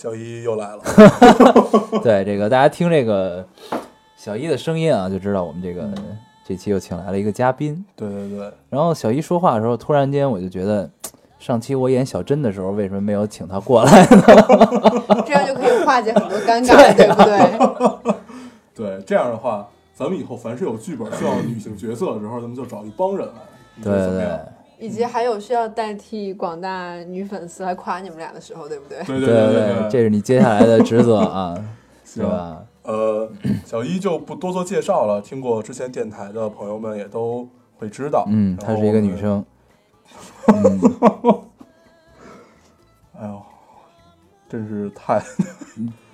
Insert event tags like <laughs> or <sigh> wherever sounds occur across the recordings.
小一又来了。<laughs> 对这个大家听这个小一的声音啊，就知道我们这个、这期又请来了一个嘉宾。对对对，然后小一说话的时候，突然间我就觉得，<tsk> 上期我演小珍的时候，为什么没有请他过来呢？<laughs> 这样就可以化解很多尴尬，<laughs> 对不对？对这样的话，咱们以后凡是有剧本需要女性角色的时候，咱们就找一帮人来。对对得怎么样？以及还有需要代替广大女粉丝来夸你们俩的时候，对不对？对对对对这是你接下来的职责啊，<laughs> 是吧？呃，小一就不多做介绍了，听过之前电台的朋友们也都会知道。嗯，她是一个女。生。嗯，<laughs> 哎呦，真是太 <laughs>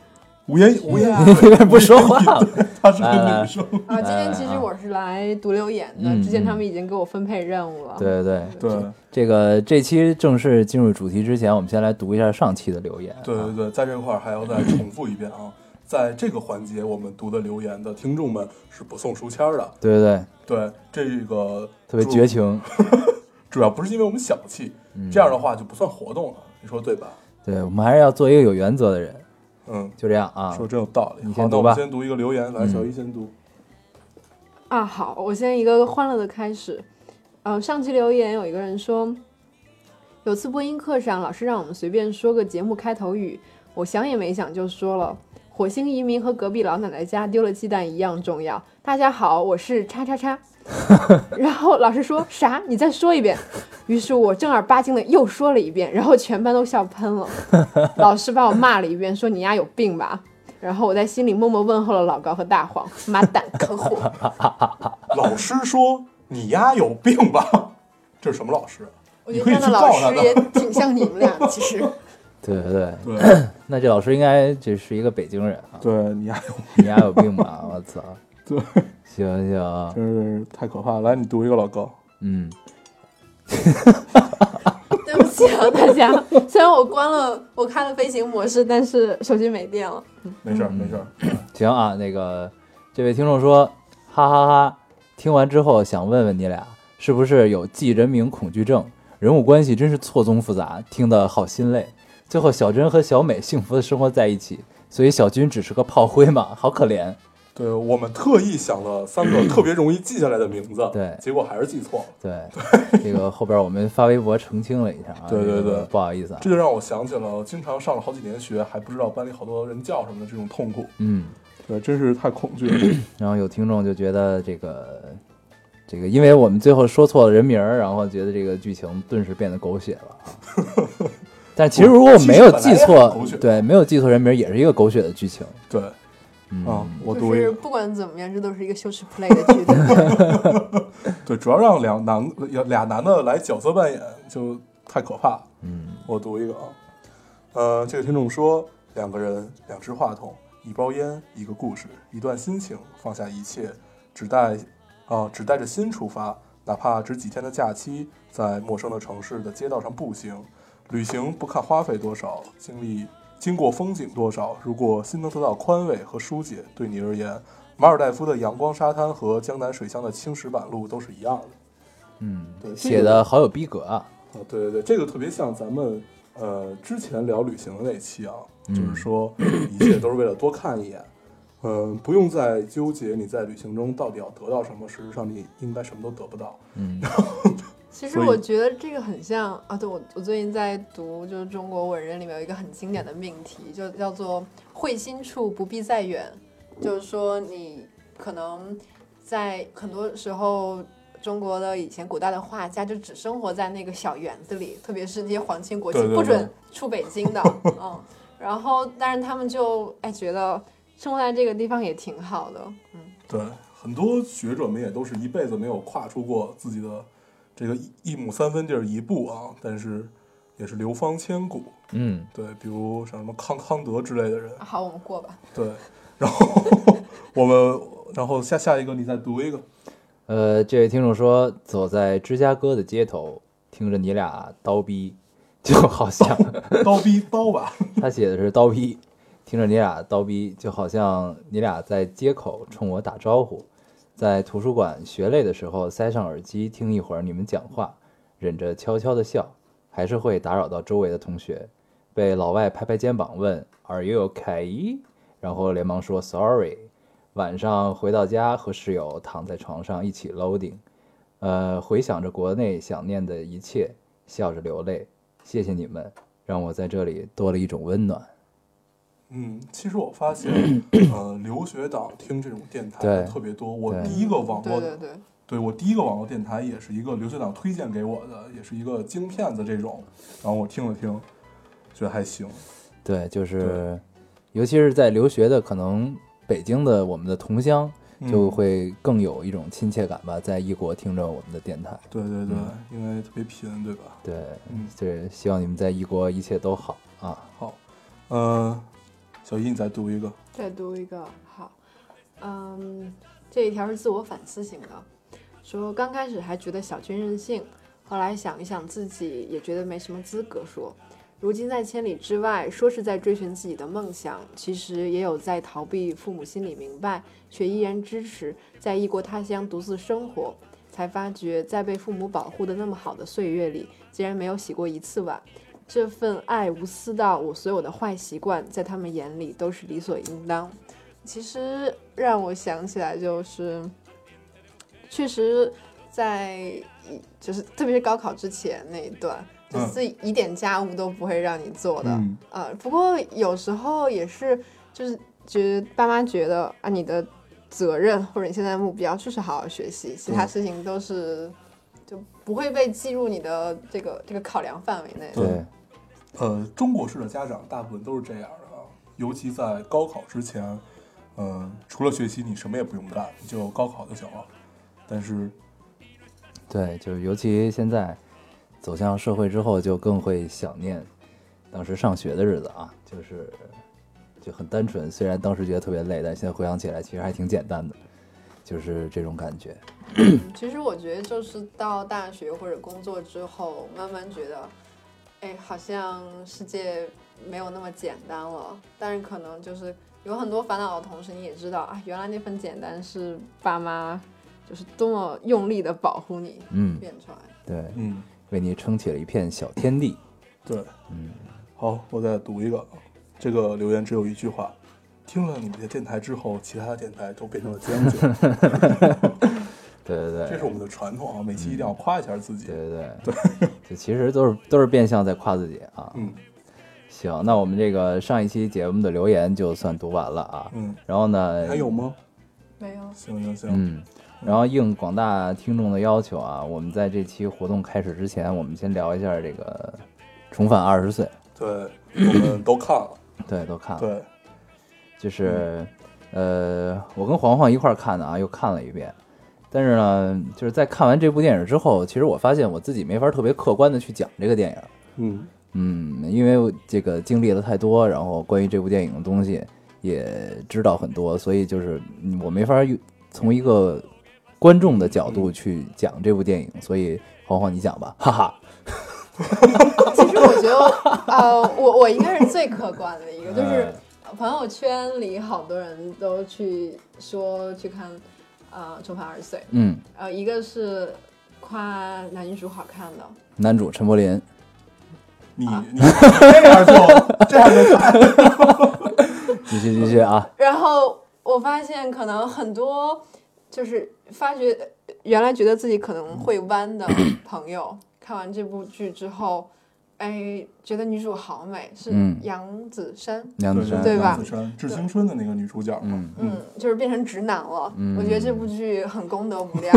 无言 <laughs> 无言不说话了。她是个女生。啊，今天其实我是来读留言的，嗯之前他们已经给我分配任务了。对对对，对这个这期正式进入主题之前，我们先来读一下上期的留言。对对对，在这块儿还要再重复一遍啊，在这个环节我们读的留言的听众们是不送书签儿的。对对对，对，这个特别绝情。<laughs> 主要不是因为我们小气，嗯这样的话就不算活动了，你说对吧？对我们还是要做一个有原则的人，嗯，就这样啊。说真有道理。好，你先读吧那我先读一个留言，来，嗯小一先读。啊，好，我先一个欢乐的开始。呃，上期留言有一个人说，有次播音课上，老师让我们随便说个节目开头语，我想也没想就说了：“火星移民和隔壁老奶奶家丢了鸡蛋一样重要。”大家好，我是叉叉叉。<laughs> 然后老师说啥？你再说一遍。于是我正儿八经的又说了一遍，然后全班都笑喷了。<laughs> 老师把我骂了一遍，说你丫有病吧。然后我在心里默默问候了老高和大黄，妈蛋，坑货。<laughs> 老师说你丫有病吧？这是什么老师？我觉得这样的老师也挺像你们俩，其实。对对对，对 <clears throat> 那这老师应该就是一个北京人啊，对，你丫有，你丫有病吧？我操！<laughs> 对，行行，真是太可怕了。来，你读一个老高。嗯，<laughs> 对不起啊，大家。虽然我关了，我开了飞行模式，但是手机没电了。没事儿，没事儿。行啊。那个这位听众说，哈哈哈听完之后想问问你俩，是不是有记人名恐惧症？人物关系真是错综复杂，听得好心累。最后小珍和小美幸福的生活在一起，所以小军只是个炮灰嘛，好可怜。对我们特意想了三个特别容易记下来的名字，对结果还是记错了。对，这个后边我们发微博澄清了一下啊，对对对不好意思啊这，就让我想起了经常上了好几年学还不知道班里好多人叫什么的这种痛苦。嗯。对，真是太恐惧了。<clears throat> 然后有听众就觉得这个这个，因为我们最后说错了人名儿，然后觉得这个剧情顿时变得狗血了啊。<laughs> 但其实如果我没有记错对，没有记错人名儿，也是一个狗血的剧情。对嗯，啊，我就是读一个。不管怎么样，这都是一个羞耻 play 的剧，<laughs> 对主要让两男俩男的来角色扮演就太可怕。嗯我读一个啊，呃，这个听众说，两个人，两只话筒，一包烟，一个故事，一段心情，放下一切，只带啊、只带着心出发，哪怕只几天的假期，在陌生的城市的街道上步行，旅行不看花费多少，经历经过风景多少，如果心能得到宽慰和疏解，对你而言，马尔代夫的阳光沙滩和江南水乡的青石板路都是一样的。嗯，对，这写个的好有逼格啊。啊，对对对，这个特别像咱们呃之前聊旅行的那期啊，嗯就是说一切都是为了多看一眼，嗯、不用再纠结你在旅行中到底要得到什么，事实上你应该什么都得不到。嗯其实我觉得这个很像啊，对我我最近在读，就是中国文人里面有一个很经典的命题，就叫做“会心处不必再远”，就是说你可能在很多时候。中国的以前古代的画家就只生活在那个小园子里，特别是那些皇亲国戚不准出北京的，<laughs> 嗯，然后但是他们就哎觉得生活在这个地方也挺好的，嗯，对，很多学者们也都是一辈子没有跨出过自己的这个一一亩三分地儿一步啊，但是也是流芳千古。嗯，对，比如像什么康康德之类的人，好，我们过吧。对，然后 <laughs> 我们，然后下下一个你再读一个，呃，这位听众说，走在芝加哥的街头，听着你俩叨逼，就好像 <laughs> 刀逼刀吧，他写的是叨逼，听着你俩叨逼，就好像你俩在街口冲我打招呼，在图书馆学累的时候塞上耳机听一会儿你们讲话，忍着悄悄的笑，还是会打扰到周围的同学，被老外拍拍肩膀问 Are you okay？然后连忙说 Sorry。晚上回到家和室友躺在床上一起 loading，呃，回想着国内想念的一切，笑着流泪。谢谢你们，让我在这里多了一种温暖。嗯，其实我发现，<clears throat> 呃，留学党听这种电台特别多。我第一个网络，对对对，对我第一个网络电台也是一个留学党推荐给我的，也是一个京片子这种，然后我听了听，觉得还行。对，就是，尤其是在留学的，可能北京的我们的同乡就嗯会更有一种亲切感吧，在异国听着我们的电台。对对对，嗯因为特别贫，对吧？对，嗯，对，希望你们在异国一切都好啊。好，呃，小一你再读一个，再读一个好，嗯，这一条是自我反思型的，说刚开始还觉得小军任性，后来想一想自己也觉得没什么资格说。如今在千里之外，说是在追寻自己的梦想，其实也有在逃避父母心里明白，却依然支持，在异国他乡独自生活。才发觉，在被父母保护的那么好的岁月里，竟然没有洗过一次碗。这份爱无私到我所有的坏习惯，在他们眼里都是理所应当。其实让我想起来，就是确实在一就是特别是高考之前那一段，就嗯是一点家务都不会让你做的。嗯呃，不过有时候也是，就是觉得爸妈觉得啊，你的责任或者你现在的目标就是好好学习，其他事情都是就不会被计入你的这个这个考量范围内。对呃，中国式的家长大部分都是这样的啊，尤其在高考之前，嗯、除了学习你什么也不用干，你就高考就行了。但是，对，就是尤其现在走向社会之后，就更会想念当时上学的日子啊，就是就很单纯。虽然当时觉得特别累，但现在回想起来，其实还挺简单的，就是这种感觉。其实我觉得就是到大学或者工作之后，慢慢觉得，哎，好像世界没有那么简单了。但是可能就是有很多烦恼的同时，你也知道啊，原来那份简单是爸妈就是多么用力的保护你嗯，变出来。对，嗯，为你撑起了一片小天地。对，嗯，好，我再读一个，这个留言只有一句话：听了你们的电台之后，其他的电台都变成了将军。<laughs> 对对对，这是我们的传统啊，每期一定要夸一下自己。对对对，<laughs> 就其实都是都是变相在夸自己啊。嗯行，那我们这个上一期节目的留言就算读完了啊。嗯，然后呢，还有吗？没有，行行行，嗯，然后应广大听众的要求啊，我们在这期活动开始之前，我们先聊一下这个《重返二十岁》。对，我们都看了。<coughs> 对，都看了。对，就是，呃，我跟黄黄一块儿看的啊，又看了一遍。但是呢，就是在看完这部电影之后，其实我发现我自己没法特别客观的去讲这个电影。嗯嗯，因为这个经历了太多，然后关于这部电影的东西也知道很多，所以就是嗯我没法用从一个观众的角度去讲这部电影。所以黄黄你讲吧，哈哈。其实我觉得，呃，我我应该是最客观的一个，就是哎朋友圈里好多人都去说去看，呃，《重返二十岁》，嗯，呃，一个是夸男女主好看的，男主陈柏霖，你你 <laughs> 这样做这样就看。<laughs> 继续继续啊，然后我发现可能很多就是发觉原来觉得自己可能会弯的朋友，看完这部剧之后，哎，觉得女主好美，是嗯杨子姗，杨子姗，对吧杨子姗，致青春的那个女主角嘛。嗯嗯，就是变成直男了。嗯我觉得这部剧很功德无量。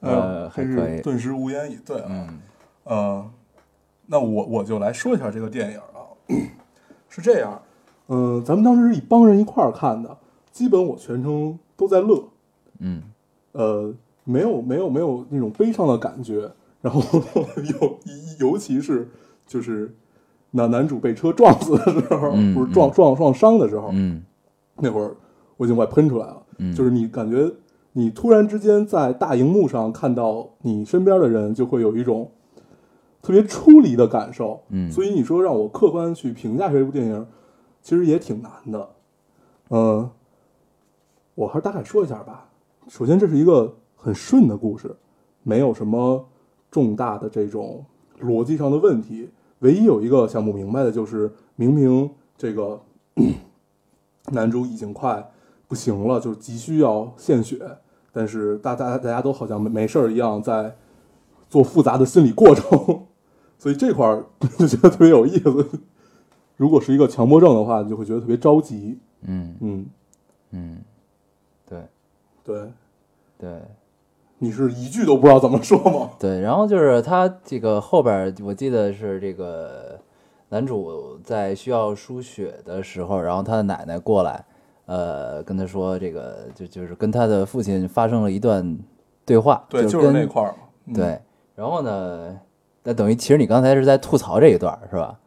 呃还是顿时无言以对啊。嗯呃，那我我就来说一下这个电影啊，是这样，嗯、咱们当时是一帮人一块儿看的，基本我全程都在乐，嗯呃，没有没有没有那种悲伤的感觉。然后尤尤其是就是那男主被车撞死的时候，嗯 <laughs> 不是撞撞撞伤的时候，嗯那会儿我已经快喷出来了。嗯，就是你感觉你突然之间在大荧幕上看到你身边的人，就会有一种特别出离的感受。嗯所以你说让我客观去评价这部电影，其实也挺难的。嗯、我还是大概说一下吧。首先，这是一个很顺的故事，没有什么重大的这种逻辑上的问题。唯一有一个想不明白的就是，明明这个 <clears throat> 男主已经快不行了，就是急需要献血，但是大大大家都好像没没事儿一样，在做复杂的心理过程，所以这块儿 <laughs> 就觉得特别有意思。如果是一个强迫症的话，你就会觉得特别着急。嗯嗯，嗯，对对，对。你是一句都不知道怎么说吗？<laughs> 对，然后就是他这个后边，我记得是这个男主在需要输血的时候，然后他的奶奶过来，呃，跟他说这个就就是跟他的父亲发生了一段对话，对，就就是那块儿对，然后呢，那等于其实你刚才是在吐槽这一段是吧？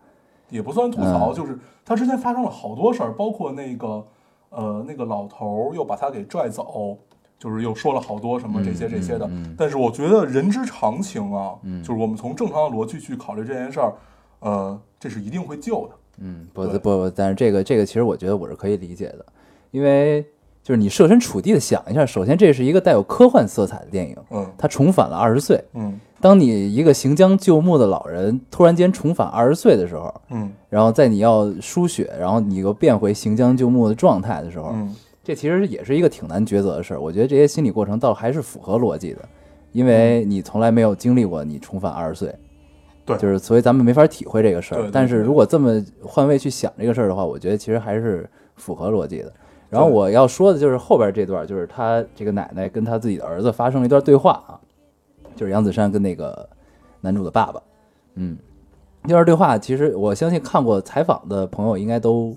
也不算吐槽，嗯就是他之前发生了好多事儿，包括那个呃那个老头儿又把他给拽走，就是又说了好多什么这些这些的。但是我觉得人之常情啊，嗯就是我们从正常的逻辑去考虑这件事儿，呃，这是一定会救的。嗯，不不不，但是这个这个其实我觉得我是可以理解的，因为就是你设身处地的想一下，首先这是一个带有科幻色彩的电影，嗯它重返了二十岁。嗯当你一个行将就木的老人突然间重返二十岁的时候，嗯然后在你要输血，然后你又变回行将就木的状态的时候，嗯这其实也是一个挺难抉择的事儿。我觉得这些心理过程倒还是符合逻辑的，因为你从来没有经历过你重返二十岁，嗯对就是所以咱们没法体会这个事儿。但是如果这么换位去想这个事儿的话，我觉得其实还是符合逻辑的。然后我要说的就是后边这段，就是他这个奶奶跟他自己的儿子发生了一段对话啊，就是杨子姗跟那个男主的爸爸，嗯，这段对话其实我相信看过采访的朋友应该都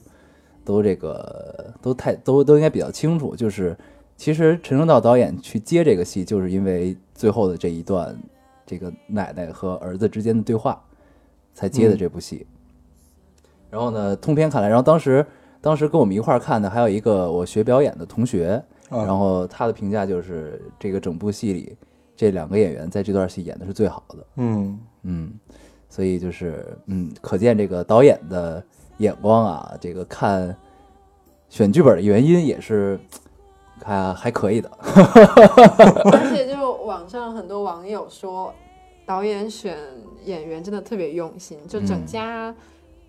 都这个都太都都应该比较清楚，就是其实陈正道导演去接这个戏，就是因为最后的这一段这个奶奶和儿子之间的对话才接的这部戏。然后呢，通篇看来，然后当时当时跟我们一块儿看的还有一个我学表演的同学，啊，然后他的评价就是这个整部戏里这两个演员在这段戏演的是最好的。嗯嗯，所以就是嗯，可见这个导演的眼光啊，这个看选剧本的原因也是 <tsk> 还还可以的。<laughs> 而且就网上很多网友说，导演选演员真的特别用心，就整嗯家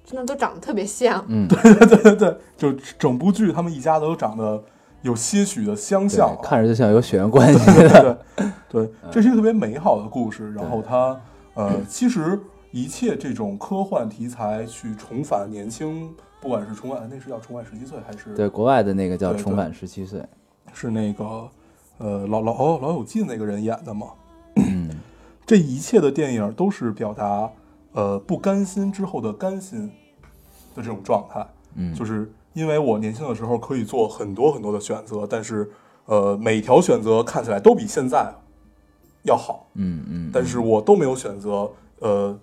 真的都长得特别像。嗯，对对对对，就整部剧他们一家都长得有些许的相像啊，看着就像有血缘关系对的。对对，这是一个特别美好的故事。然后它呃，其实一切这种科幻题材去重返年轻，不管是重返那是叫重返十七岁还是对，国外的那个叫《重返十七岁》。是那个呃老老老友记那个人演的嘛？嗯 <clears throat> 这一切的电影都是表达呃不甘心之后的甘心的这种状态。嗯，就是因为我年轻的时候可以做很多很多的选择，但是呃每条选择看起来都比现在要好，嗯嗯，但是我都没有选择，呃，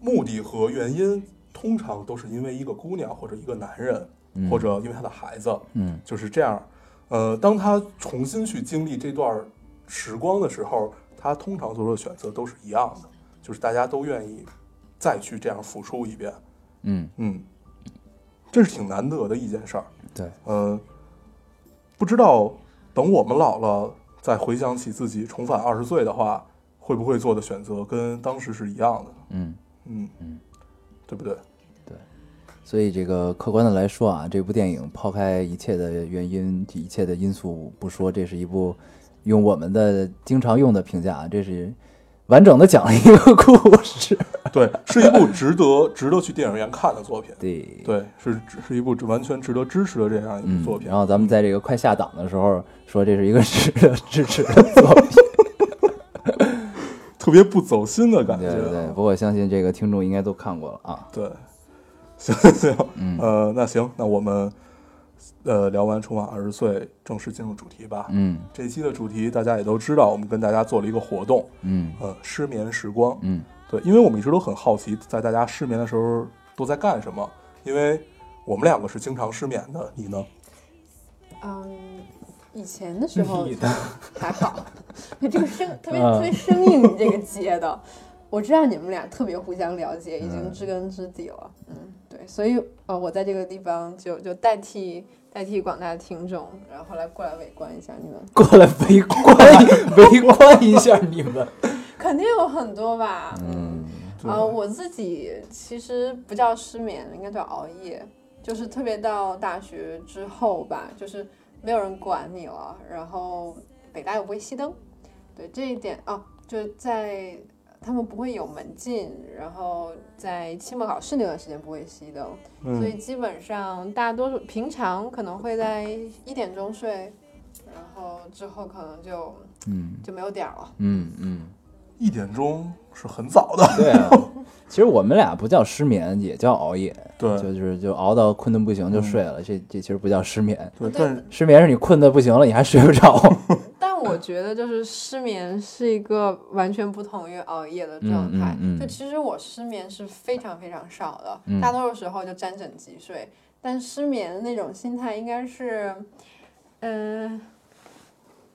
目的和原因通常都是因为一个姑娘或者一个男人，嗯或者因为他的孩子，嗯就是这样。呃，当他重新去经历这段时光的时候，他通常做出的选择都是一样的，就是大家都愿意再去这样付出一遍。嗯嗯，这是挺难得的一件事儿。对，嗯、不知道等我们老了再回想起自己重返二十岁的话，会不会做的选择跟当时是一样的？嗯。嗯嗯，对不对？对所以这个客观的来说啊，这部电影抛开一切的原因、一切的因素不说，这是一部用我们的经常用的评价啊，这是完整的讲了一个故事。<laughs> 对，是一部值得值得去电影院看的作品。对，对，是是一部完全值得支持的这样一嗯部作，品。然后咱们在这个快下档的时候说，这是一个 <laughs> 值得支持的作品。特别不走心的感觉啊。对对对，不过我相信这个听众应该都看过了啊。对，<laughs> 行行，嗯呃，那行，那我们呃，聊完春晚二十岁，正式进入主题吧。嗯这期的主题大家也都知道，我们跟大家做了一个活动，嗯呃，失眠时光。嗯对，因为我们一直都很好奇，在大家失眠的时候都在干什么。因为我们两个是经常失眠的，你呢？嗯，以前的时候 <laughs> 的还好，<laughs> 这个生特别嗯。特别生硬，你这个接的，我知道你们俩特别互相了解，已经嗯知根知底了。嗯，对，所以呃，我在这个地方就就代替代替广大的听众，然后来过来围观一下你们，过来围观围观一下你们。<laughs> 肯定有很多吧。嗯对。啊、我自己其实不叫失眠，应该叫熬夜，就是特别到大学之后吧，就是没有人管你了，然后北大又不会熄灯，对这一点哦，就是在他们不会有门禁，然后在期末考试那段时间不会熄灯，所以嗯，基本上大多数平常可能会在一点钟睡，然后之后可能就嗯就没有点儿了。嗯嗯，一点钟是很早的。对啊。<laughs> 其实我们俩不叫失眠，也叫熬夜，对就是就熬到困得不行就睡了。这这其实不叫失眠，对，但是失眠是你困得不行了，你还睡不着。<laughs> 但我觉得就是失眠是一个完全不同于熬夜的状态。嗯嗯嗯就其实我失眠是非常非常少的，嗯大多数时候就沾枕即睡。但失眠的那种心态应该是，嗯、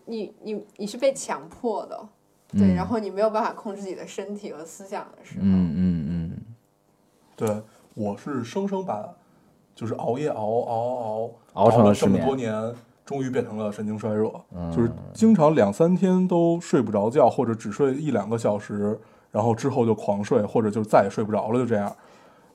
你你你是被强迫的，对，嗯。然后你没有办法控制自己的身体和思想的时候，嗯嗯嗯。对我是生生把就是熬夜熬熬熬熬成了这么多年，终于变成了神经衰弱，嗯。就是经常两三天都睡不着觉，或者只睡一两个小时，然后之后就狂睡，或者就再也睡不着了，就这样，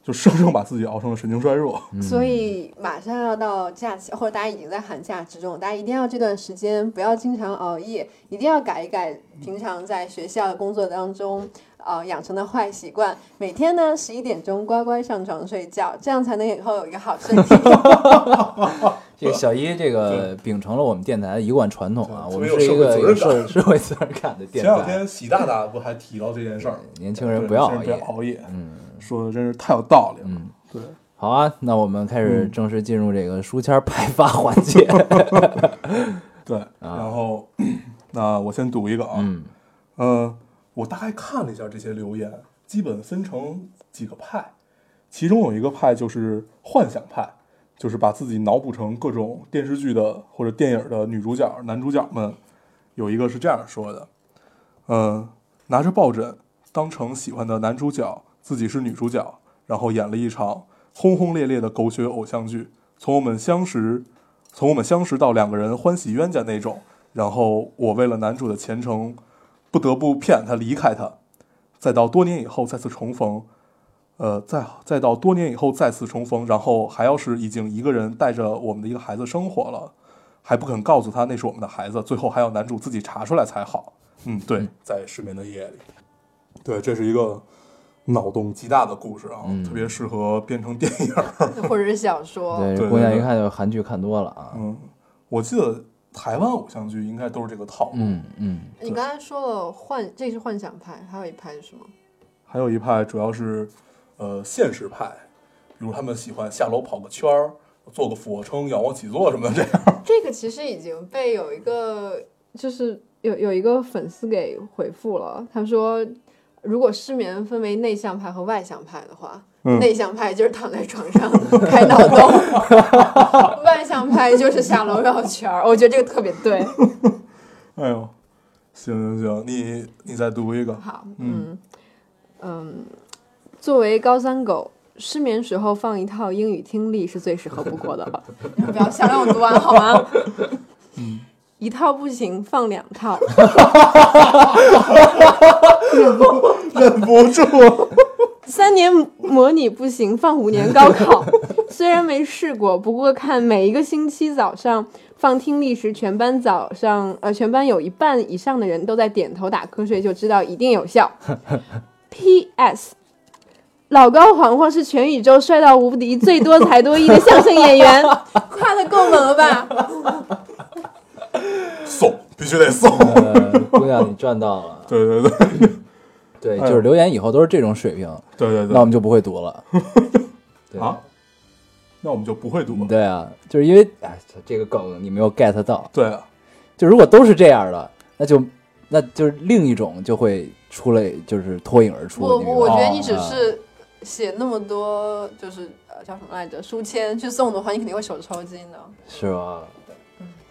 就生生把自己熬成了神经衰弱。嗯所以马上要到假期，或者大家已经在寒假之中，大家一定要这段时间不要经常熬夜，一定要改一改平常在学校的工作当中呃养成的坏习惯。每天呢十一点钟乖乖上床睡觉，这样才能以后有一个好身体。<laughs> <laughs> 这个小一这个秉承了我们电台的一贯传统啊，我们是一个有社会责任感的电台。<laughs> 前两天习大大不还提到这件事儿，年轻人不要熬夜年轻人不要。熬夜，嗯说的真是太有道理了。嗯，对，好啊，那我们开始嗯正式进入这个书签派发环节。<laughs> 对，然后 <clears throat> 那我先读一个啊，嗯嗯，我大概看了一下这些留言，基本分成几个派，其中有一个派就是幻想派，就是把自己脑补成各种电视剧的或者电影的女主角、男主角们。有一个是这样说的，嗯，拿着抱枕当成喜欢的男主角，自己是女主角，然后演了一场轰轰烈烈的狗血偶像剧，从我们相识，从我们相识到两个人欢喜冤家那种。然后我为了男主的前程，不得不骗他离开他，再到多年以后再次重逢，呃，再再到多年以后再次重逢，然后还要是已经一个人带着我们的一个孩子生活了，还不肯告诉他那是我们的孩子，最后还要男主自己查出来才好。嗯，对，在失眠的夜里，对，这是一个脑洞极大的故事啊，嗯特别适合编成电影。<laughs> 或者是小说。对，姑娘一看就韩剧看多了啊。嗯，我记得台湾偶像剧应该都是这个套路。嗯嗯你刚才说了幻，这是幻想派，还有一派是什么？还有一派主要是呃现实派，比如他们喜欢下楼跑个圈儿，做个俯卧撑、仰卧起坐什么的，这样。<laughs> 这个其实已经被有一个就是有有一个粉丝给回复了，他说，如果失眠分为内向派和外向派的话，嗯内向派就是躺在床上 <laughs> 开脑洞，外向派就是下楼绕圈儿。我觉得这个特别对。<laughs> 哎呦，行行行，你你再读一个。好，嗯嗯嗯，作为高三狗。失眠时候放一套英语听力是最适合不过的了。<laughs> 不要想让我读完好吗？一套不行，放两套。忍不住。<laughs> 三年模拟不行，放五年高考。<laughs> 虽然没试过，不过看每一个星期早上放听力时，全班早上呃，全班有一半以上的人都在点头打瞌睡，就知道一定有效。P.S. 老高黄黄是全宇宙帅到无敌、最多才多艺的相声演员，<laughs> 夸的够猛了吧？送，<laughs> 必须得送。呃，姑娘你赚到了。对对对 <laughs> 对，哎就是留言以后都是这种水平，对对对。那我们就不会读了。<laughs> 对啊，那我们就不会读了。对啊，就是因为哎，这个梗你没有 get 到。对啊，就如果都是这样的，那就那就是另一种就会出来，就是脱颖而出。我我我觉得你只啊是写那么多，就是呃叫什么来着，书签去送的话，你肯定会手抽筋的。是吧？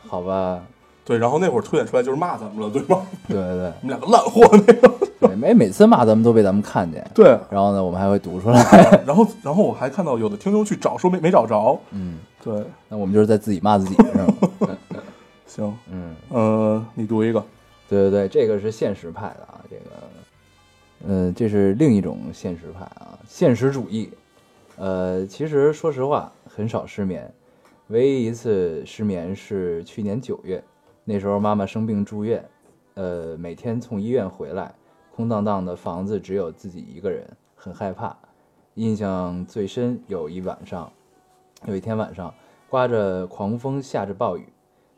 好吧，对，然后那会儿凸显出来就是骂咱们了，对吗？<laughs> 对对对我们两个烂货那个。对，每每次骂咱们都被咱们看见，对，然后呢，我们还会读出来。然后然后我还看到有的听众去找，说没没找着。嗯，对，那我们就是在自己骂自己，是吗？<laughs> 行，嗯，呃，你读一个。对对对，这个是现实派的啊，这个，呃，这是另一种现实派啊，现实主义。呃，其实说实话，很少失眠，唯一一次失眠是去年九月，那时候妈妈生病住院，呃，每天从医院回来，空荡荡的房子只有自己一个人，很害怕。印象最深有一晚上，有一天晚上刮着狂风，下着暴雨，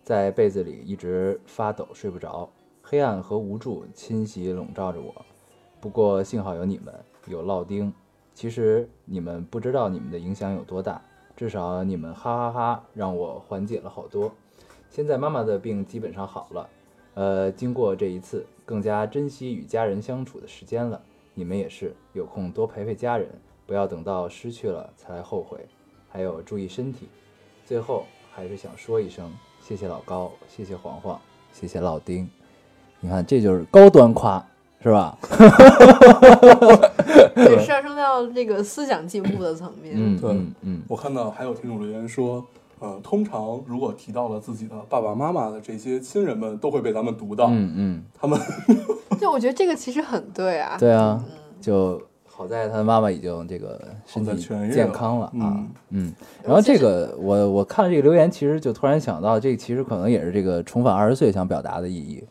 在被子里一直发抖，睡不着。黑暗和无助侵袭笼罩着我。不过幸好有你们，有烙丁。其实你们不知道你们的影响有多大，至少你们哈哈哈让我缓解了好多。现在妈妈的病基本上好了，呃，经过这一次，更加珍惜与家人相处的时间了。你们也是，有空多陪陪家人，不要等到失去了才来后悔。还有注意身体。最后还是想说一声，谢谢老高，谢谢黄黄，谢谢老丁。你看，这就是高端夸，是吧？<laughs> 对，上升到这个思想进步的层面。嗯，对嗯嗯，我看到还有听众留言说，呃，通常如果提到了自己的爸爸妈妈的这些亲人们，都会被咱们读到。嗯嗯，<laughs> 他们 <laughs> 就我觉得这个其实很对啊。对啊，就好在他妈妈已经这个身体健康了啊嗯，嗯。然后这个我我看了这个留言，其实就突然想到，这个其实可能也是这个重返二十岁想表达的意义。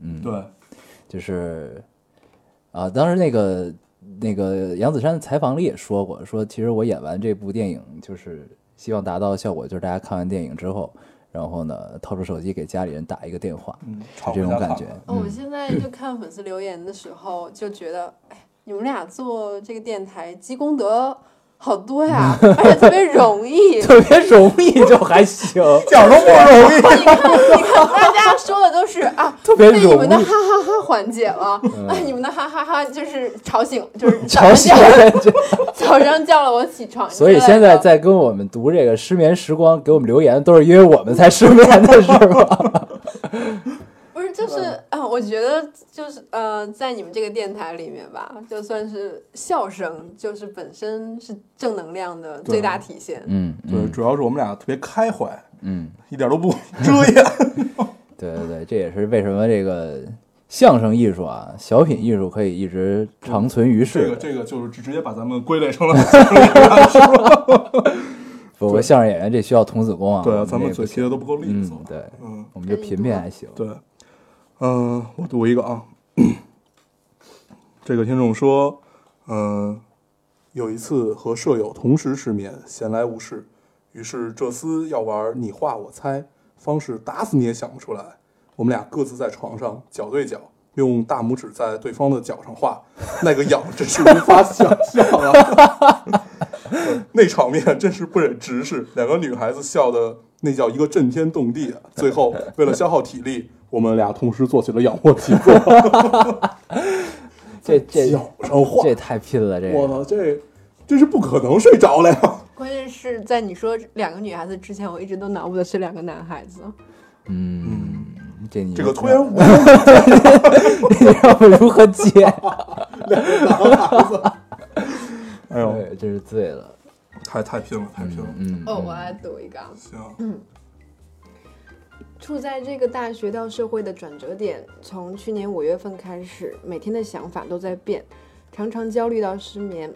嗯，对，就是啊，当时那个那个杨子姗采访里也说过，说其实我演完这部电影，就是希望达到的效果，就是大家看完电影之后，然后呢掏出手机给家里人打一个电话，嗯，就这种感觉家看看。哦，我嗯现在就看粉丝留言的时候，就觉得，哎，你们俩做这个电台积功德好多呀，而且特别容易。<laughs> 特别容易就还行，一点都不容易。你看，你看，大家说的都是 <laughs> 啊，特别容被你们的哈。哈哈缓解了，哎，你们的哈哈哈就是吵醒，就是 <laughs> 吵醒了就，早上叫了我起床所以。现在在跟我们读这个失眠时光，给我们留言，都是因为我们才失眠的，是吧？就是啊、我觉得就是呃，在你们这个电台里面吧，就算是笑声，就是本身是正能量的最大体现。嗯对，嗯主要是我们俩特别开怀，嗯，一点都不 <laughs> 遮掩。对对对，这也是为什么这个相声艺术啊，小品艺术可以一直长存于世这。个这个就是直直接把咱们归类成了 <laughs> <laughs> 不过相声演员这需要童子功啊。对啊，我咱们嘴皮子都不够利索。嗯，对，嗯，我们就贫贫还行。对，嗯、我读一个啊。<clears throat> 这个听众说，嗯、有一次和舍友同时失眠，闲来无事，于是这厮要玩你画我猜，方式打死你也想不出来。我们俩各自在床上脚对脚，用大拇指在对方的脚上画，<laughs> 那个痒真是无法想象啊！<laughs> 那场面真是不忍直视，两个女孩子笑的那叫一个震天动地啊！最后为了消耗体力，我们俩同时做起了仰卧起坐，这这脚上画这，太拼了，这个。我操，这这是不可能睡着了呀！关键是在你说两个女孩子之前，我一直都脑补的是两个男孩子。嗯，这你这个突然无 <laughs> 你让我如何接？<laughs> 哎呦，对，真是醉了。太太拼了，太拼了！嗯，哦，嗯我来读一个啊。行，处在这个大学到社会的转折点，从去年五月份开始，每天的想法都在变，常常焦虑到失眠。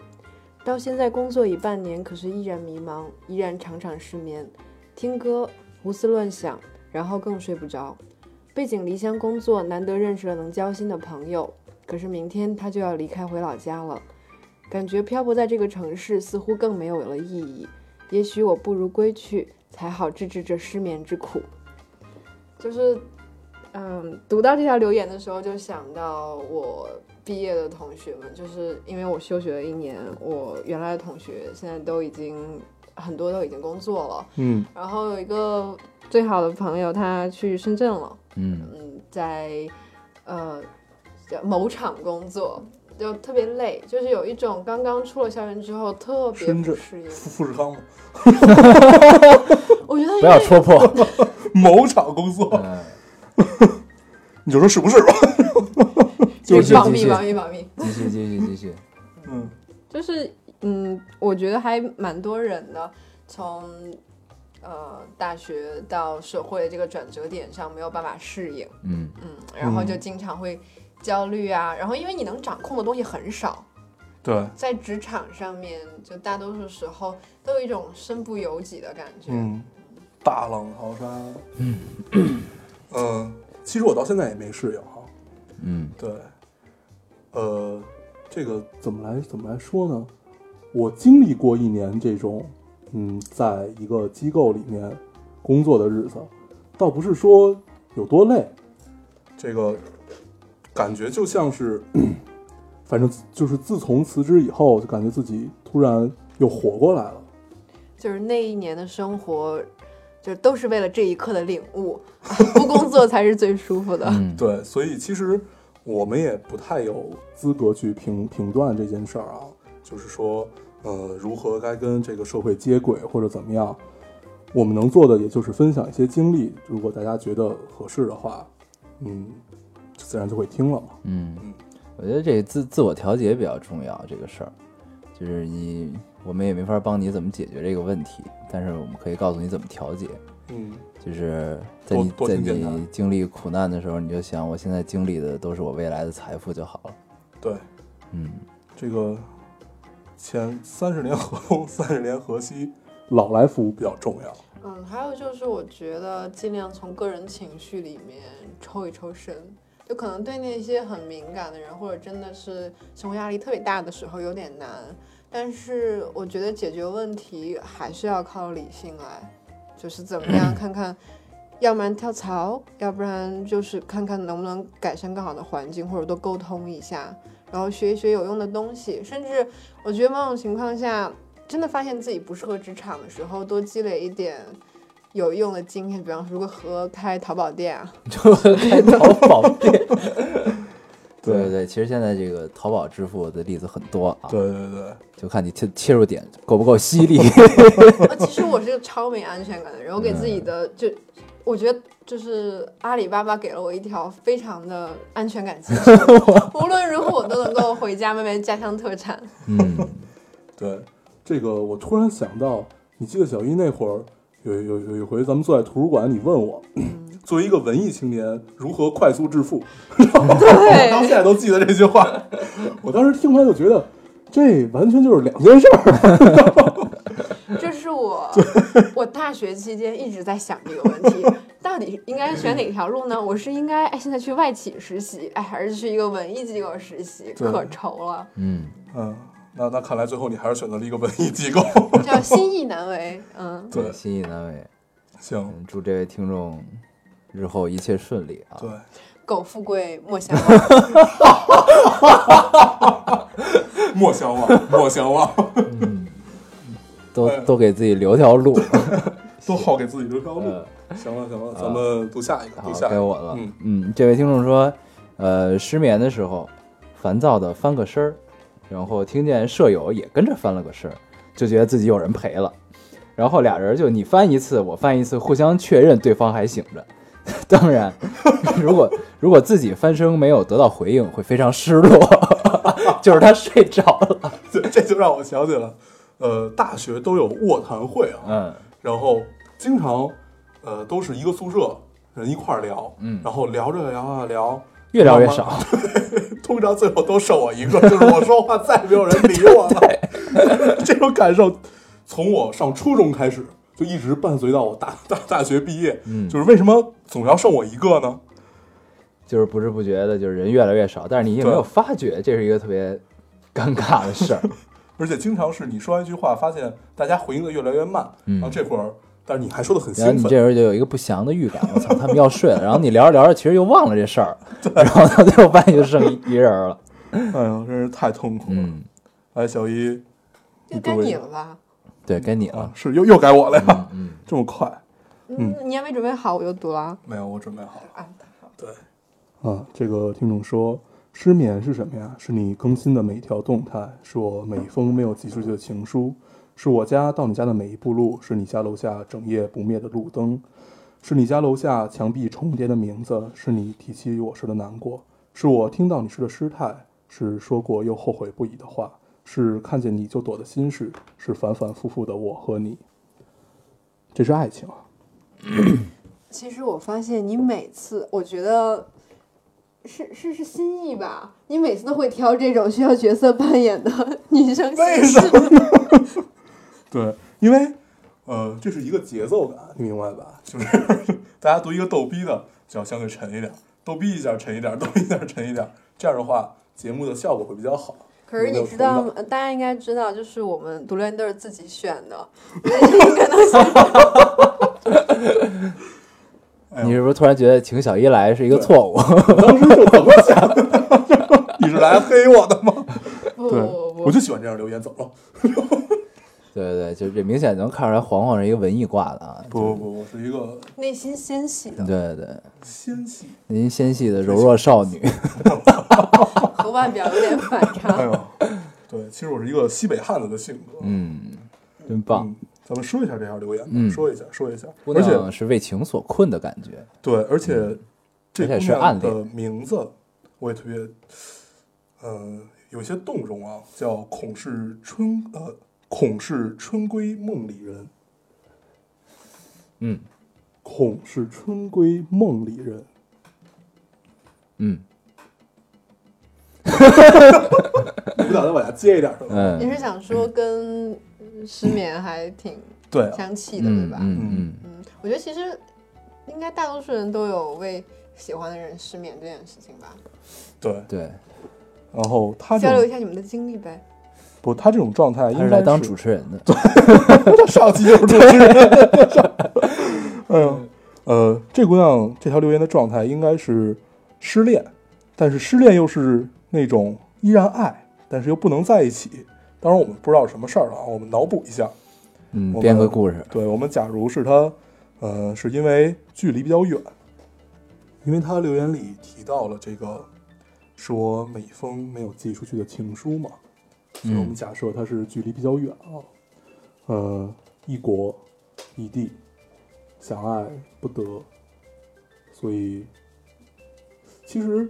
到现在工作已半年，可是依然迷茫，依然常常失眠。听歌，胡思乱想，然后更睡不着。背井离乡工作，难得认识了能交心的朋友，可是明天他就要离开回老家了，感觉漂泊在这个城市似乎更没有了意义。也许我不如归去，才好治治这失眠之苦。就是，嗯，读到这条留言的时候，就想到我毕业的同学们，就是因为我休学了一年，我原来的同学现在都已经很多都已经工作了。嗯然后有一个最好的朋友，他去深圳了，嗯嗯，在呃某厂工作，就特别累，就是有一种刚刚出了校园之后特别深圳不适应。富富士康嘛，<laughs> 我觉得不要戳破。某厂工作，你就说是不是吧？就是保密保密保密，继续继续继续。嗯就是嗯，我觉得还蛮多人的，从呃大学到社会这个转折点上没有办法适应，嗯嗯，然后就经常会焦虑啊，然后因为你能掌控的东西很少，对，在职场上面，就大多数时候都有一种身不由己的感觉。嗯，大浪淘沙，嗯 <clears throat> 嗯，其实我到现在也没适应哈，嗯对，呃，这个怎么来怎么来说呢？我经历过一年这种，嗯，在一个机构里面工作的日子，倒不是说有多累，这个感觉就像是，反正就是自从辞职以后，就感觉自己突然又活过来了。就是那一年的生活，就都是为了这一刻的领悟，<laughs> 不工作才是最舒服的。嗯，对，所以其实我们也不太有资格去评评断这件事儿啊，就是说，呃，如何该跟这个社会接轨或者怎么样，我们能做的也就是分享一些经历，如果大家觉得合适的话，嗯，自然就会听了嘛。嗯嗯，我觉得这自自我调节比较重要，这个事儿，就是你我们也没法帮你怎么解决这个问题，但是我们可以告诉你怎么调节。嗯就是在你在你经历苦难的时候，你就想，我现在经历的都是我未来的财富就好了。对，嗯这个前三十年河东，三十年河西，老来福比较重要。嗯，还有就是，我觉得尽量从个人情绪里面抽一抽身，就可能对那些很敏感的人，或者真的是生活压力特别大的时候有点难。但是我觉得解决问题还是要靠理性来，就是怎么样看看，要不然跳槽，要不然就是看看能不能改善更好的环境，或者多沟通一下，然后学一学有用的东西。甚至我觉得某种情况下，真的发现自己不适合职场的时候，多积累一点有用的经验，比方说如何开淘宝店啊，就 <laughs> 开淘宝店。对。对对，其实现在这个淘宝支付的例子很多啊，对对对，就看你切切入点够不够犀利。<laughs> 啊，其实我是个超没安全感的人，我给自己的就，我觉得就是阿里巴巴给了我一条非常的安全感基础，<laughs> 无论如何我都能够回家卖卖家乡特产。嗯。对，这个我突然想到，你记得小一那会儿有有有一回咱们坐在图书馆，你问我，作为一个文艺青年如何快速致富，<laughs> 我到现在都记得这句话。我当时听完就觉得，这完全就是两件事儿。<laughs> 这是我我大学期间一直在想这个问题，到底应该选哪条路呢？我是应该哎现在去外企实习，哎，还是去一个文艺机构实习？可愁了，嗯，嗯，那那看来最后你还是选择了一个文艺机构。叫心意难违。嗯，对，心意难违。行，嗯祝这位听众日后一切顺利啊！对，苟富贵 <laughs> 莫相忘。莫相忘，莫相忘，都哎都给自己留条路。<laughs> 都好给自己留条路。呃行了行了，咱们读下一个，好读，下一个。该我了。嗯嗯，这位听众说，呃，失眠的时候，烦躁的翻个身儿，然后听见舍友也跟着翻了个身儿，就觉得自己有人陪了。然后俩人就你翻一次，我翻一次，互相确认对方还醒着。<laughs> 当然，如果如果自己翻身没有得到回应，会非常失落，<laughs> 就是他睡着了。<laughs> 这这就让我想起了，呃，大学都有卧谈会啊，嗯然后经常，呃，都是一个宿舍人一块儿聊，嗯然后聊着聊啊聊，越聊越少。通常最后都剩我一个，就是我说话再也没有人理我了。这种感受从我上初中开始就一直伴随到我大 <laughs> 大大学毕业。嗯就是为什么总要剩我一个呢？就是不知不觉的，就是人越来越少，但是你也没有发觉，这是一个特别尴尬的事儿。<laughs> 而且经常是你说完一句话，发现大家回应的越来越慢，嗯然后这会儿，但是你还说的很然后兴奋，你这时候就有一个不祥的预感，我操，他们要睡了。然后你聊着聊着，其实又忘了这事儿，然后到最后发现就剩一一人了。<laughs> 哎呀，真是太痛苦了。嗯，哎，小一，就该你了吧？对，该你啊了，，是又又该我了呀，嗯，这么快？嗯，你还没准备好，我就读了啊。没有，我准备好了。啊对，啊，这个听众说，失眠是什么呀？是你更新的每一条动态，是我每一封没有寄出去的情书，是我家到你家的每一步路，是你家楼下整夜不灭的路灯，是你家楼下墙壁重叠的名字，是你提起我时的难过，是我听到你时的失态，是说过又后悔不已的话，是看见你就躲的心事，是反反复复的我和你。这是爱情啊！<coughs> 其实我发现你每次，我觉得是是是心意吧，你每次都会挑这种需要角色扮演的女生为。什么呢？<laughs> 对，因为呃，这是一个节奏感，你明白吧？就是大家读一个逗逼的，就要相对沉一点，逗逼一下沉一点，逗逼一下沉一点，这样的话节目的效果会比较好。可是你知道吗？大家应该知道，就是我们读留言都是自己选的，<laughs> 你是不是突然觉得请小一来是一个错误？当时是怎么想的？<laughs> 你是来黑我的吗？对，不不不我就喜欢这样留言，走了。对对对，就这明显能看出来黄黄是一个文艺挂的啊。不不不，我是一个内心纤细的对对，纤细。内心纤细的柔弱少女，<laughs> 和外表有点反哎差。呦，对，其实我是一个西北汉子的性格。嗯，真棒嗯。咱们说一下这条留言吧，嗯说一下，说一下。姑而且娘是为情所困的感觉。对，而且这而且姑娘是暗恋的名字我也特别，呃，有些动容啊，叫孔氏春呃，孔是春闺梦里人，嗯孔是春闺梦里人。嗯 <laughs> 你不打算往下接一点是吗？嗯你是想说跟失眠还挺对啊，相契的，对嗯吧？嗯嗯，嗯，我觉得其实应该大多数人都有为喜欢的人失眠这件事情吧。对。对，然后他交流一下你们的经历呗。不，他这种状态应该是来当主持人的。<laughs> 上期就是主持人。<laughs> 哎呦，呃，这姑娘这条留言的状态应该是失恋，但是失恋又是那种依然爱，但是又不能在一起。当然我们不知道什么事儿了啊，我们脑补一下。嗯，我编个故事。对我们，假如是他，呃，是因为距离比较远，因为他留言里提到了这个，说每封没有寄出去的情书嘛，所以我们嗯假设他是距离比较远啊，呃，异国异地，想爱不得，所以其实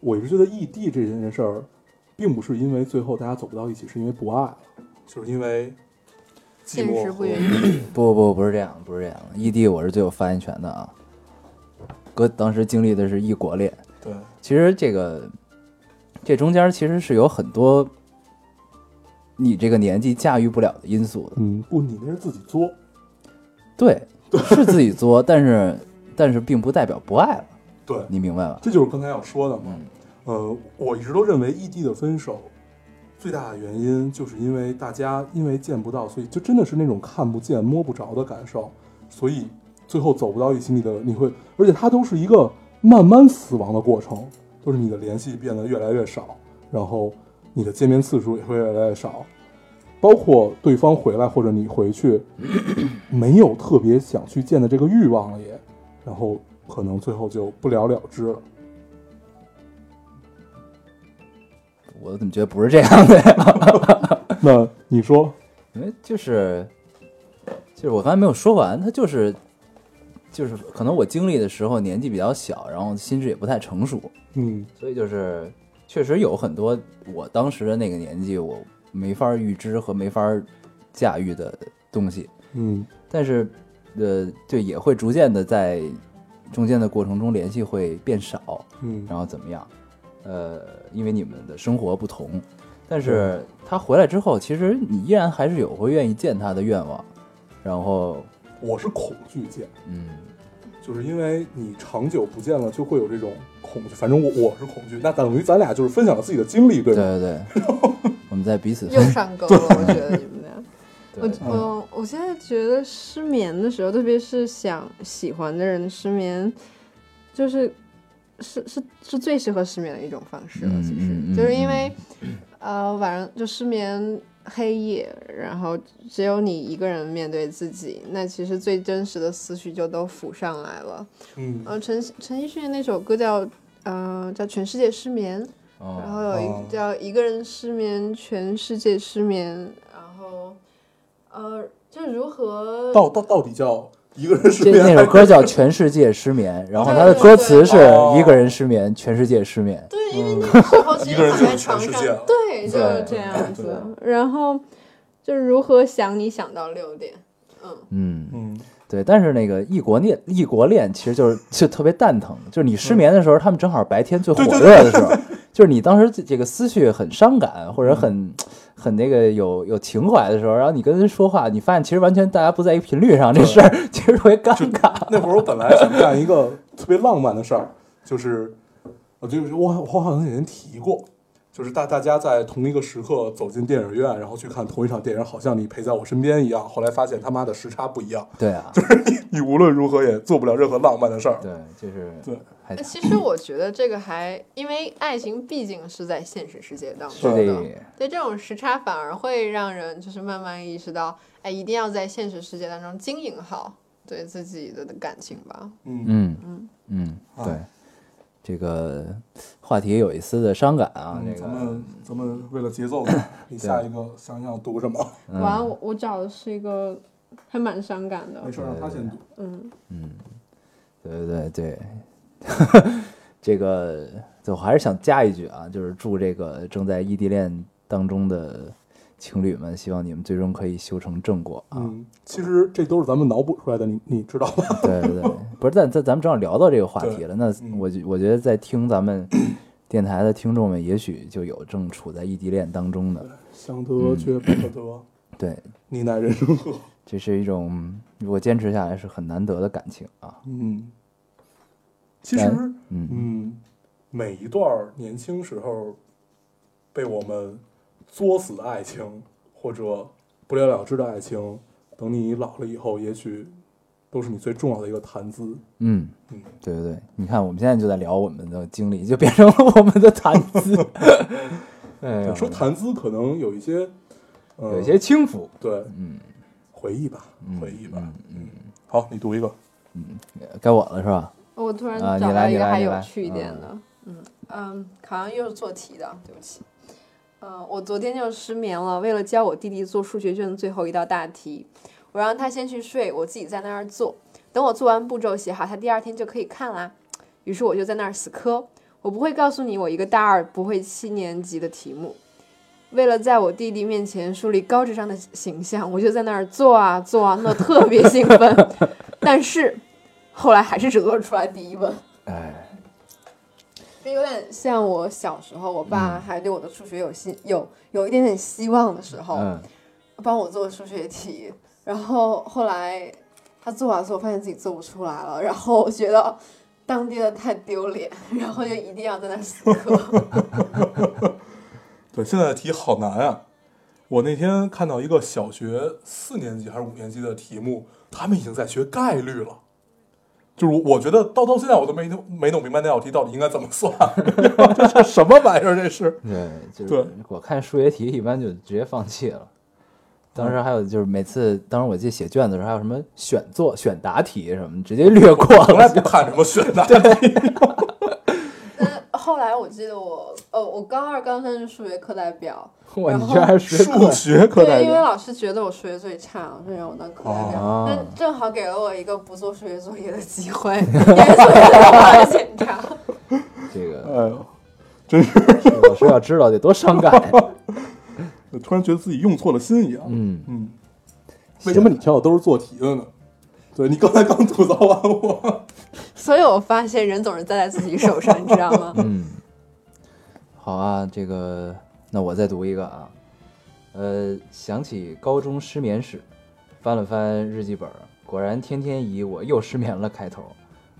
我一直觉得异地这件事儿，并不是因为最后大家走不到一起，是因为不爱了，就是因为寂现实不允许。<coughs> 不不不是这样，不是这样。异地我是最有发言权的啊。哥当时经历的是异国恋，对。其实这个这中间其实是有很多你这个年纪驾驭不了的因素的。嗯，不，你那是自己作。对，是自己作，但是但是并不代表不爱了，对，你明白吧？这就是刚才要说的嘛。嗯呃，我一直都认为异地的分手最大的原因，就是因为大家因为见不到，所以就真的是那种看不见、摸不着的感受，所以最后走不到一起。你的你会，而且它都是一个慢慢死亡的过程，都是你的联系变得越来越少，然后你的见面次数也会越来越少。包括对方回来或者你回去，没有特别想去见的这个欲望了也，然后可能最后就不了了之了。我怎么觉得不是这样的呀？<laughs> 那你说，因为就是就是我刚才没有说完，他就是就是可能我经历的时候年纪比较小，然后心智也不太成熟，嗯所以就是确实有很多我当时的那个年纪我没法预知和没法驾驭的东西，嗯。但是呃，对也会逐渐的在中间的过程中联系会变少，嗯。然后怎么样？呃，因为你们的生活不同，但是他回来之后，其实你依然还是有会愿意见他的愿望，然后我是恐惧见，嗯，就是因为你长久不见了，就会有这种恐惧。反正我我是恐惧，那等于咱俩就是分享了自己的经历，对对吗？对对，<laughs> 我们在彼此又上钩了，我觉得你们俩。我嗯我我现在觉得失眠的时候，特别是想喜欢的人失眠，就是是是是最适合失眠的一种方式了。嗯其实、嗯嗯就是因为呃晚上就失眠黑夜，然后只有你一个人面对自己，那其实最真实的思绪就都浮上来了。嗯呃，陈陈奕迅那首歌叫呃叫《全世界失眠》，然哦，后有一哦个叫一个人失眠，全世界失眠，然后呃，就如何到到到底叫一个人失眠？那首歌叫《全世界失眠》，然后它的歌词是一个人失眠，全世界失眠。对，因为那时候其一个人实躺就是全在床上世界。了，对，就是这样子。然后就是如何想你想到六点，嗯，嗯，嗯，对。但是那个异国恋，异国恋其实就是就特别蛋疼，就是你失眠的时候，他们正好白天最火热的时候，就是你当时这个思绪很伤感或者很。很那个有有情怀的时候，然后你跟人说话，你发现其实完全大家不在一个频率上，这事儿其实特别尴尬。那会儿我本来想干一个特别浪漫的事儿，就是，我就我我好像以前提过，就是大大家在同一个时刻走进电影院，然后去看同一场电影，好像你陪在我身边一样。后来发现他妈的时差不一样，对啊，就是你无论如何也做不了任何浪漫的事儿。对，就是对还那其实我觉得这个还，因为爱情毕竟是在现实世界当中的，对这种时差反而会让人就是慢慢意识到，哎，一定要在现实世界当中经营好对自己的感情吧。嗯，嗯嗯。嗯，啊。对，这个话题有一丝的伤感啊，嗯这个咱们咱们为了节奏，<laughs> 你下一个想想读什么？嗯。完了，我我找的是一个还蛮伤感的没，事，让他先读。嗯，对对对，<laughs> 这个我还是想加一句啊，就是祝这个正在异地恋当中的情侣们，希望你们最终可以修成正果啊。嗯，其实这都是咱们脑补出来的，你你知道吗？<laughs> 对对对，不是，但咱咱们正好聊到这个话题了，那嗯我觉我觉得在听咱们电台的听众们，也许就有正处在异地恋当中的，想得却不可得，对，你奈人生何？这是一种如果坚持下来是很难得的感情啊。嗯，其实，嗯嗯，每一段年轻时候被我们作死的爱情，或者不了了之的爱情，等你老了以后，也许都是你最重要的一个谈资。嗯嗯，对对对，你看我们现在就在聊我们的经历，就变成了我们的谈资。<laughs> 哎呀，说谈资可能有一些，呃，有些轻浮。对嗯回忆吧，嗯回忆吧。嗯嗯，好，你读一个。嗯该我了是吧？我突然找到一个还有趣一点的，嗯嗯，好像又是做题的，对不起。嗯，我昨天就失眠了，为了教我弟弟做数学卷的最后一道大题，我让他先去睡，我自己在那儿做。等我做完步骤写好，他第二天就可以看啦。于是我就在那儿死磕，我不会告诉你我一个大二不会七年级的题目。为了在我弟弟面前树立高智商的形象，我就在那儿做啊做啊，弄得特别兴奋。<laughs> 但是后来还是只做出来第一问。哎，这有点像我小时候，我爸还对我的数学有希有有一点点希望的时候，嗯帮我做数学题，然后后来他做完之后，发现自己做不出来了，然后我觉得当爹的太丢脸，然后就一定要在那死磕。<laughs> 对，现在的题好难啊！我那天看到一个小学四年级还是五年级的题目，他们已经在学概率了。就是我我觉得到到现在我都没弄没弄明白那道题到底应该怎么算，这 <laughs> 是什么玩意儿？这是对，就是我看数学题一般就直接放弃了。当时还有就是每次，当时我记得写卷子的时候还有什么选做选答题什么，直接略过了。从来不看什么选答题。<laughs> 但后来我记得我，呃，我高二、高三是数学课代表，哇，然后你居然还是学数学课代表对，因为，老师觉得我数学最差，所以让我当课代表。哦但正好给了我一个不做数学作业的机会，<laughs> 因为作业都要来检查。这 <laughs> 个哎呦，真是老师要知道得多伤感我。<laughs> 突然觉得自己用错了心一样。嗯，嗯，为什么你挑的都是做题的呢？对你刚才刚吐槽完我，<laughs> 所以我发现人总是栽在自己手上，你知道吗？<laughs> 嗯，好啊，这个那我再读一个啊，呃，想起高中失眠史，翻了翻日记本儿，果然天天以我又失眠了开头。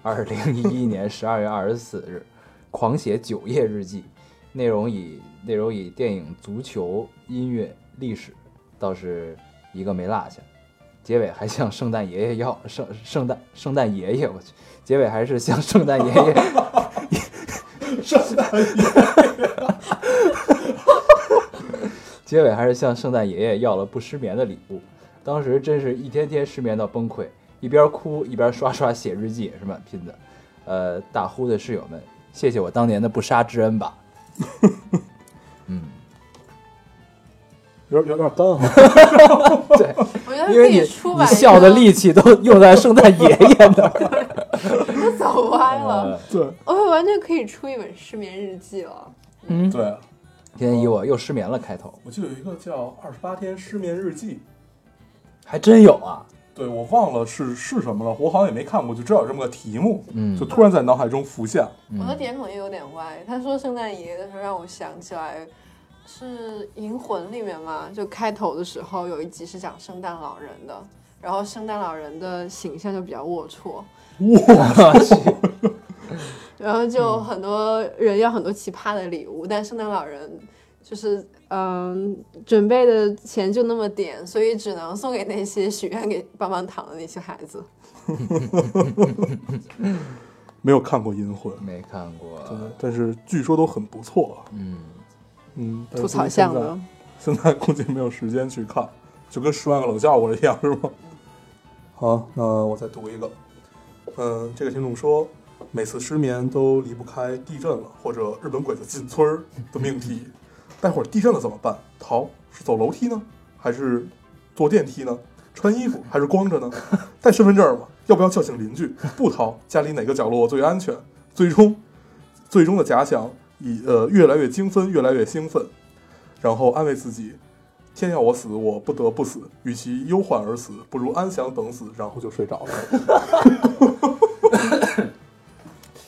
二零一一年十二月二十四日，狂写九页日记，内容以内容以电影、足球、音乐、历史，倒是一个没落下。结尾还向圣诞爷爷要圣圣诞圣诞爷爷，我去，结尾还是向圣诞爷爷 <laughs> 结尾还是向圣诞爷爷要了不失眠的礼物，当时真是一天天失眠到崩溃，一边哭一边刷刷写日记，是吧拼的。呃，大呼的室友们，谢谢我当年的不杀之恩吧。<laughs> 嗯，有点有点干哈。<laughs> 对，我觉得可因为你你以出版一笑的个力气都用在圣诞爷爷那儿。<laughs> 都走歪了。对我完全可以出一本失眠日记了。嗯，对，今天以我又失眠了开头，我记得有一个叫《二十八天失眠日记》，还真有啊。对我忘了是是什么了，我好像也没看过，就知道有这么个题目，嗯就突然在脑海中浮现。我的点可能有点歪。他说圣诞爷爷的时候，让我想起来是《银魂》里面嘛，就开头的时候有一集是讲圣诞老人的，然后圣诞老人的形象就比较龌龊，我去，然后就很多人要很多奇葩的礼物，但圣诞老人就是嗯准备的钱就那么点，所以只能送给那些许愿给棒棒糖的那些孩子。<laughs> 没有看过《银魂》，没看过。对，但是据说都很不错。嗯，嗯，吐槽项现在的，现在估计没有时间去看，就跟《十万个冷笑话》一样，是吗？好，那我再读一个。嗯，这个听众说，每次失眠都离不开地震了或者日本鬼子进村儿的命题。待会儿地震了怎么办？逃是走楼梯呢，还是坐电梯呢？穿衣服还是光着呢？带身份证吗？要不要叫醒邻居？不逃，家里哪个角落最安全？最终，最终的假想以呃越来越精分，越来越兴奋，然后安慰自己：天要我死，我不得不死。与其忧患而死，不如安详等死。然后就睡着了。<laughs>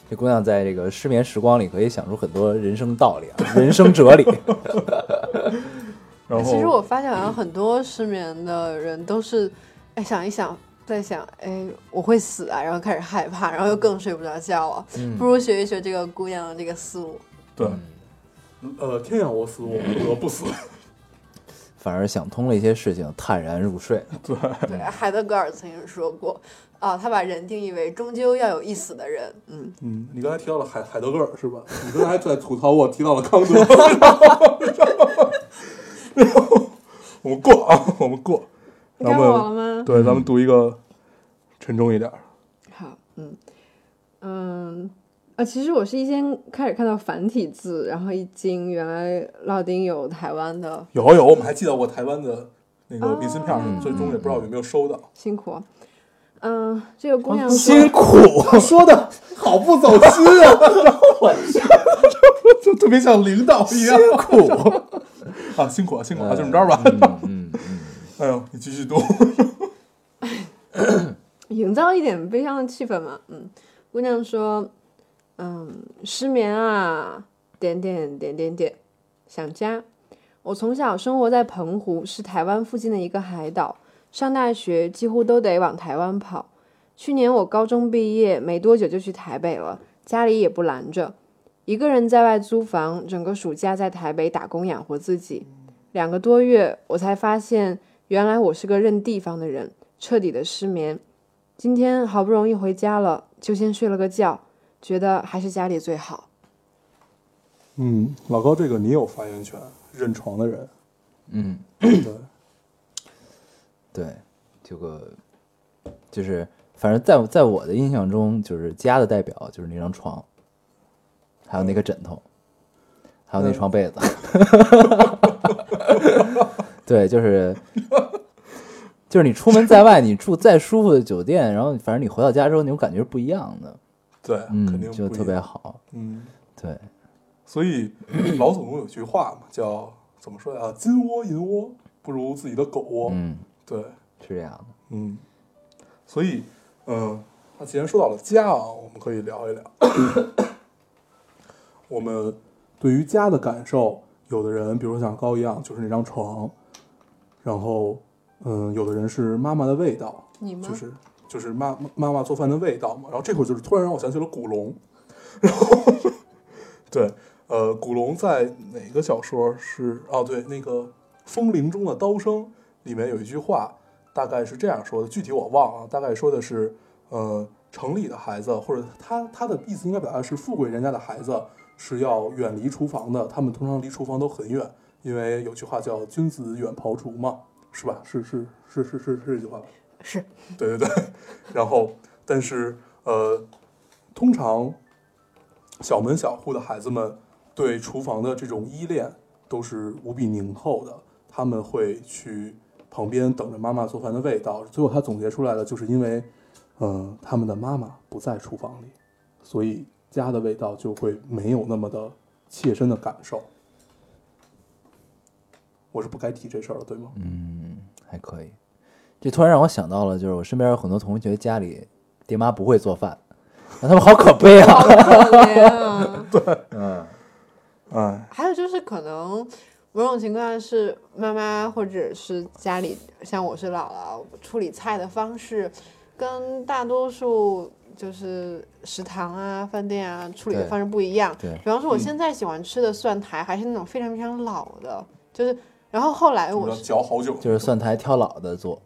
这姑娘在这个失眠时光里可以想出很多人生道理啊，<laughs> 人生哲理。<laughs> 然后其实我发现好像很多失眠的人都是，哎想一想，在想，哎我会死啊，然后开始害怕，然后又更睡不着觉了。嗯不如学一学这个姑娘的这个思路。对，呃，天要我死，我不得不死。<laughs> 反而想通了一些事情，坦然入睡。<laughs> 对，对，海德格尔曾经说过，啊，他把人定义为终究要有一死的人。嗯，嗯，你刚才提到了海海德格尔是吧？你刚才在吐槽我提到了康德。<laughs> 然后我们过啊，我们过。咱该我了们吗？对，咱们读一个沉重一点儿。好，嗯嗯。啊，其实我是一先开始看到繁体字，然后一惊，原来老丁有台湾的，有有，我们还寄到过台湾的那个明信片最终也不知道有没有收到。辛苦。嗯，这个姑娘辛苦，<laughs> 说的好不走心啊，<laughs> 我 <laughs> 就特别像领导一样。辛苦啊，辛苦啊，辛苦啊，就这么着吧。嗯嗯嗯，哎呦，你继续读。<coughs> 营造一点悲伤的气氛嘛。嗯，姑娘说，嗯，失眠啊，点点点点点，想家。我从小生活在澎湖，是台湾附近的一个海岛，上大学几乎都得往台湾跑。去年我高中毕业没多久就去台北了，家里也不拦着，一个人在外租房，整个暑假在台北打工养活自己。两个多月，我才发现，原来我是个认地方的人，彻底的失眠。今天好不容易回家了，就先睡了个觉，觉得还是家里最好。嗯，老高，这个你有发言权，认床的人。嗯，<clears throat> 对，对，这个就是，反正在在我的印象中，就是家的代表就是那张床，还有那个枕头，还有那床被子。<laughs> 对，就是就是你出门在外，你住再舒服的酒店，然后反正你回到家之后，那种感觉是不一样的。对，肯嗯，定就特别。好。嗯，对，所以老祖宗有句话嘛，叫怎么说呀？金窝银窝不如自己的狗窝。嗯，对，是这样的。嗯，所以，嗯，那既然说到了家啊，我们可以聊一聊 <coughs> 我们对于家的感受。有的人，比如像高一样，就是那张床，然后，嗯，有的人是妈妈的味道，你吗？就是就是妈妈妈做饭的味道嘛。然后这会儿就是突然让我想起了古龙，然后对，呃，古龙在哪个小说是？哦，对，那个《风铃中的刀声》里面有一句话，大概是这样说的，具体我忘了，大概说的是，呃，城里的孩子，或者他他的意思应该表达是富贵人家的孩子是要远离厨房的，他们通常离厨房都很远，因为有句话叫“君子远庖厨”嘛，是吧？是是是是是是这句话？是对对对。<laughs> 然后，但是呃，通常小门小户的孩子们对厨房的这种依恋都是无比凝厚的，他们会去旁边等着妈妈做饭的味道。最后他总结出来的，就是因为，呃，他们的妈妈不在厨房里，所以家的味道就会没有那么的切身的感受。我是不该提这事儿的，对吗？嗯，还可以。这突然让我想到了，就是我身边有很多同学家里爹妈不会做饭，那他们好可悲啊。好可怜啊！<laughs> 嗯，哎，还有就是可能某种情况是妈妈或者是家里，像我是姥姥处理菜的方式，跟大多数就是食堂啊、饭店啊处理的方式不一样。对比方说我现在喜欢吃的蒜苔还是那种非常非常老的，就是然后后来我要我是嚼好久，就是蒜苔挑老的做。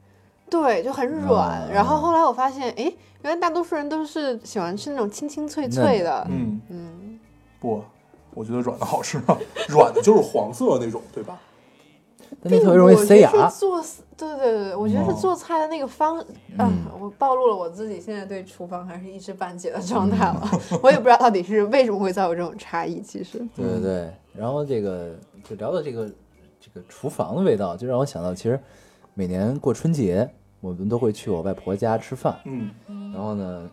对就很软，嗯然后后来我发现，哎，原来大多数人都是喜欢吃那种清清脆脆的，嗯，嗯，不，我觉得软的好吃啊，软的就是黄色那种，对吧？但那特别容易塞牙是。做，对对对，我觉得是哦做菜的那个方，啊嗯，我暴露了我自己现在对厨房还是一知半解的状态了。<laughs> 嗯我也不知道到底是为什么会造有这种差异。其实，对对对，然后这个就聊到这个这个厨房的味道，就让我想到，其实每年过春节，我们都会去我外婆家吃饭。嗯，然后呢，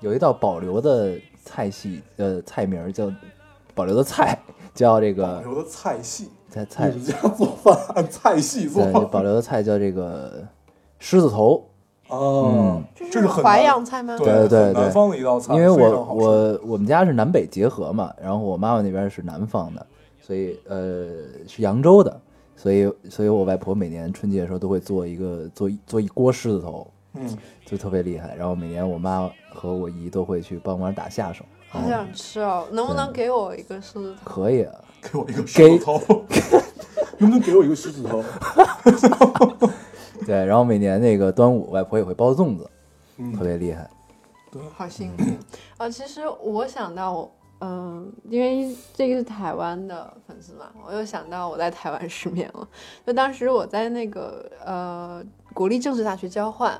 有一道保留的菜系，呃，菜名叫保留的菜，叫这个保留的菜系，在菜你们家做饭按 <laughs> 菜系做对，保留的菜叫这个狮子头。哦，这是淮扬菜吗？对对对南方的一道菜，因为我我我们家是南北结合嘛，然后我妈妈那边是南方的，所以呃是扬州的，所以所以我外婆每年春节的时候都会做一个做一做一锅狮子头，嗯，就特别厉害。然后每年我妈和我姨都会去帮忙打下手。好想吃哦，能不能给我一个狮子头？可以啊，给我一个给狮子头，<laughs> 能不能给我一个狮子头？<laughs> 对，然后每年那个端午，外婆也会包粽子，嗯特别厉害。好辛苦啊！其实我想到我，嗯、因为这个是台湾的粉丝嘛，我又想到我在台湾失眠了。就当时我在那个呃国立政治大学交换，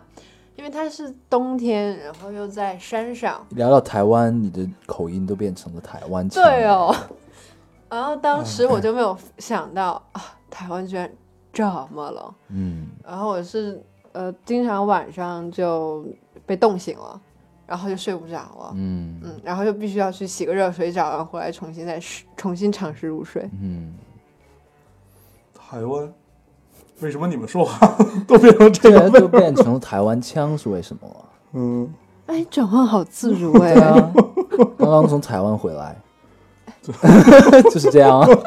因为它是冬天，然后又在山上，聊到台湾，你的口音都变成了台湾腔。对，哦。然后当时我就没有想到啊，台湾居然这么冷。嗯，然后我是呃经常晚上就被冻醒了，然后就睡不着了。嗯嗯，然后就必须要去洗个热水澡，然后回来重新再试，重新尝试入睡。嗯，台湾，为什么你们说话都变成这对啊，个味儿？就变成台湾腔是为什么啊？嗯，哎，转换好自如啊，刚刚从台湾回来，<laughs> 就是这样啊。<laughs>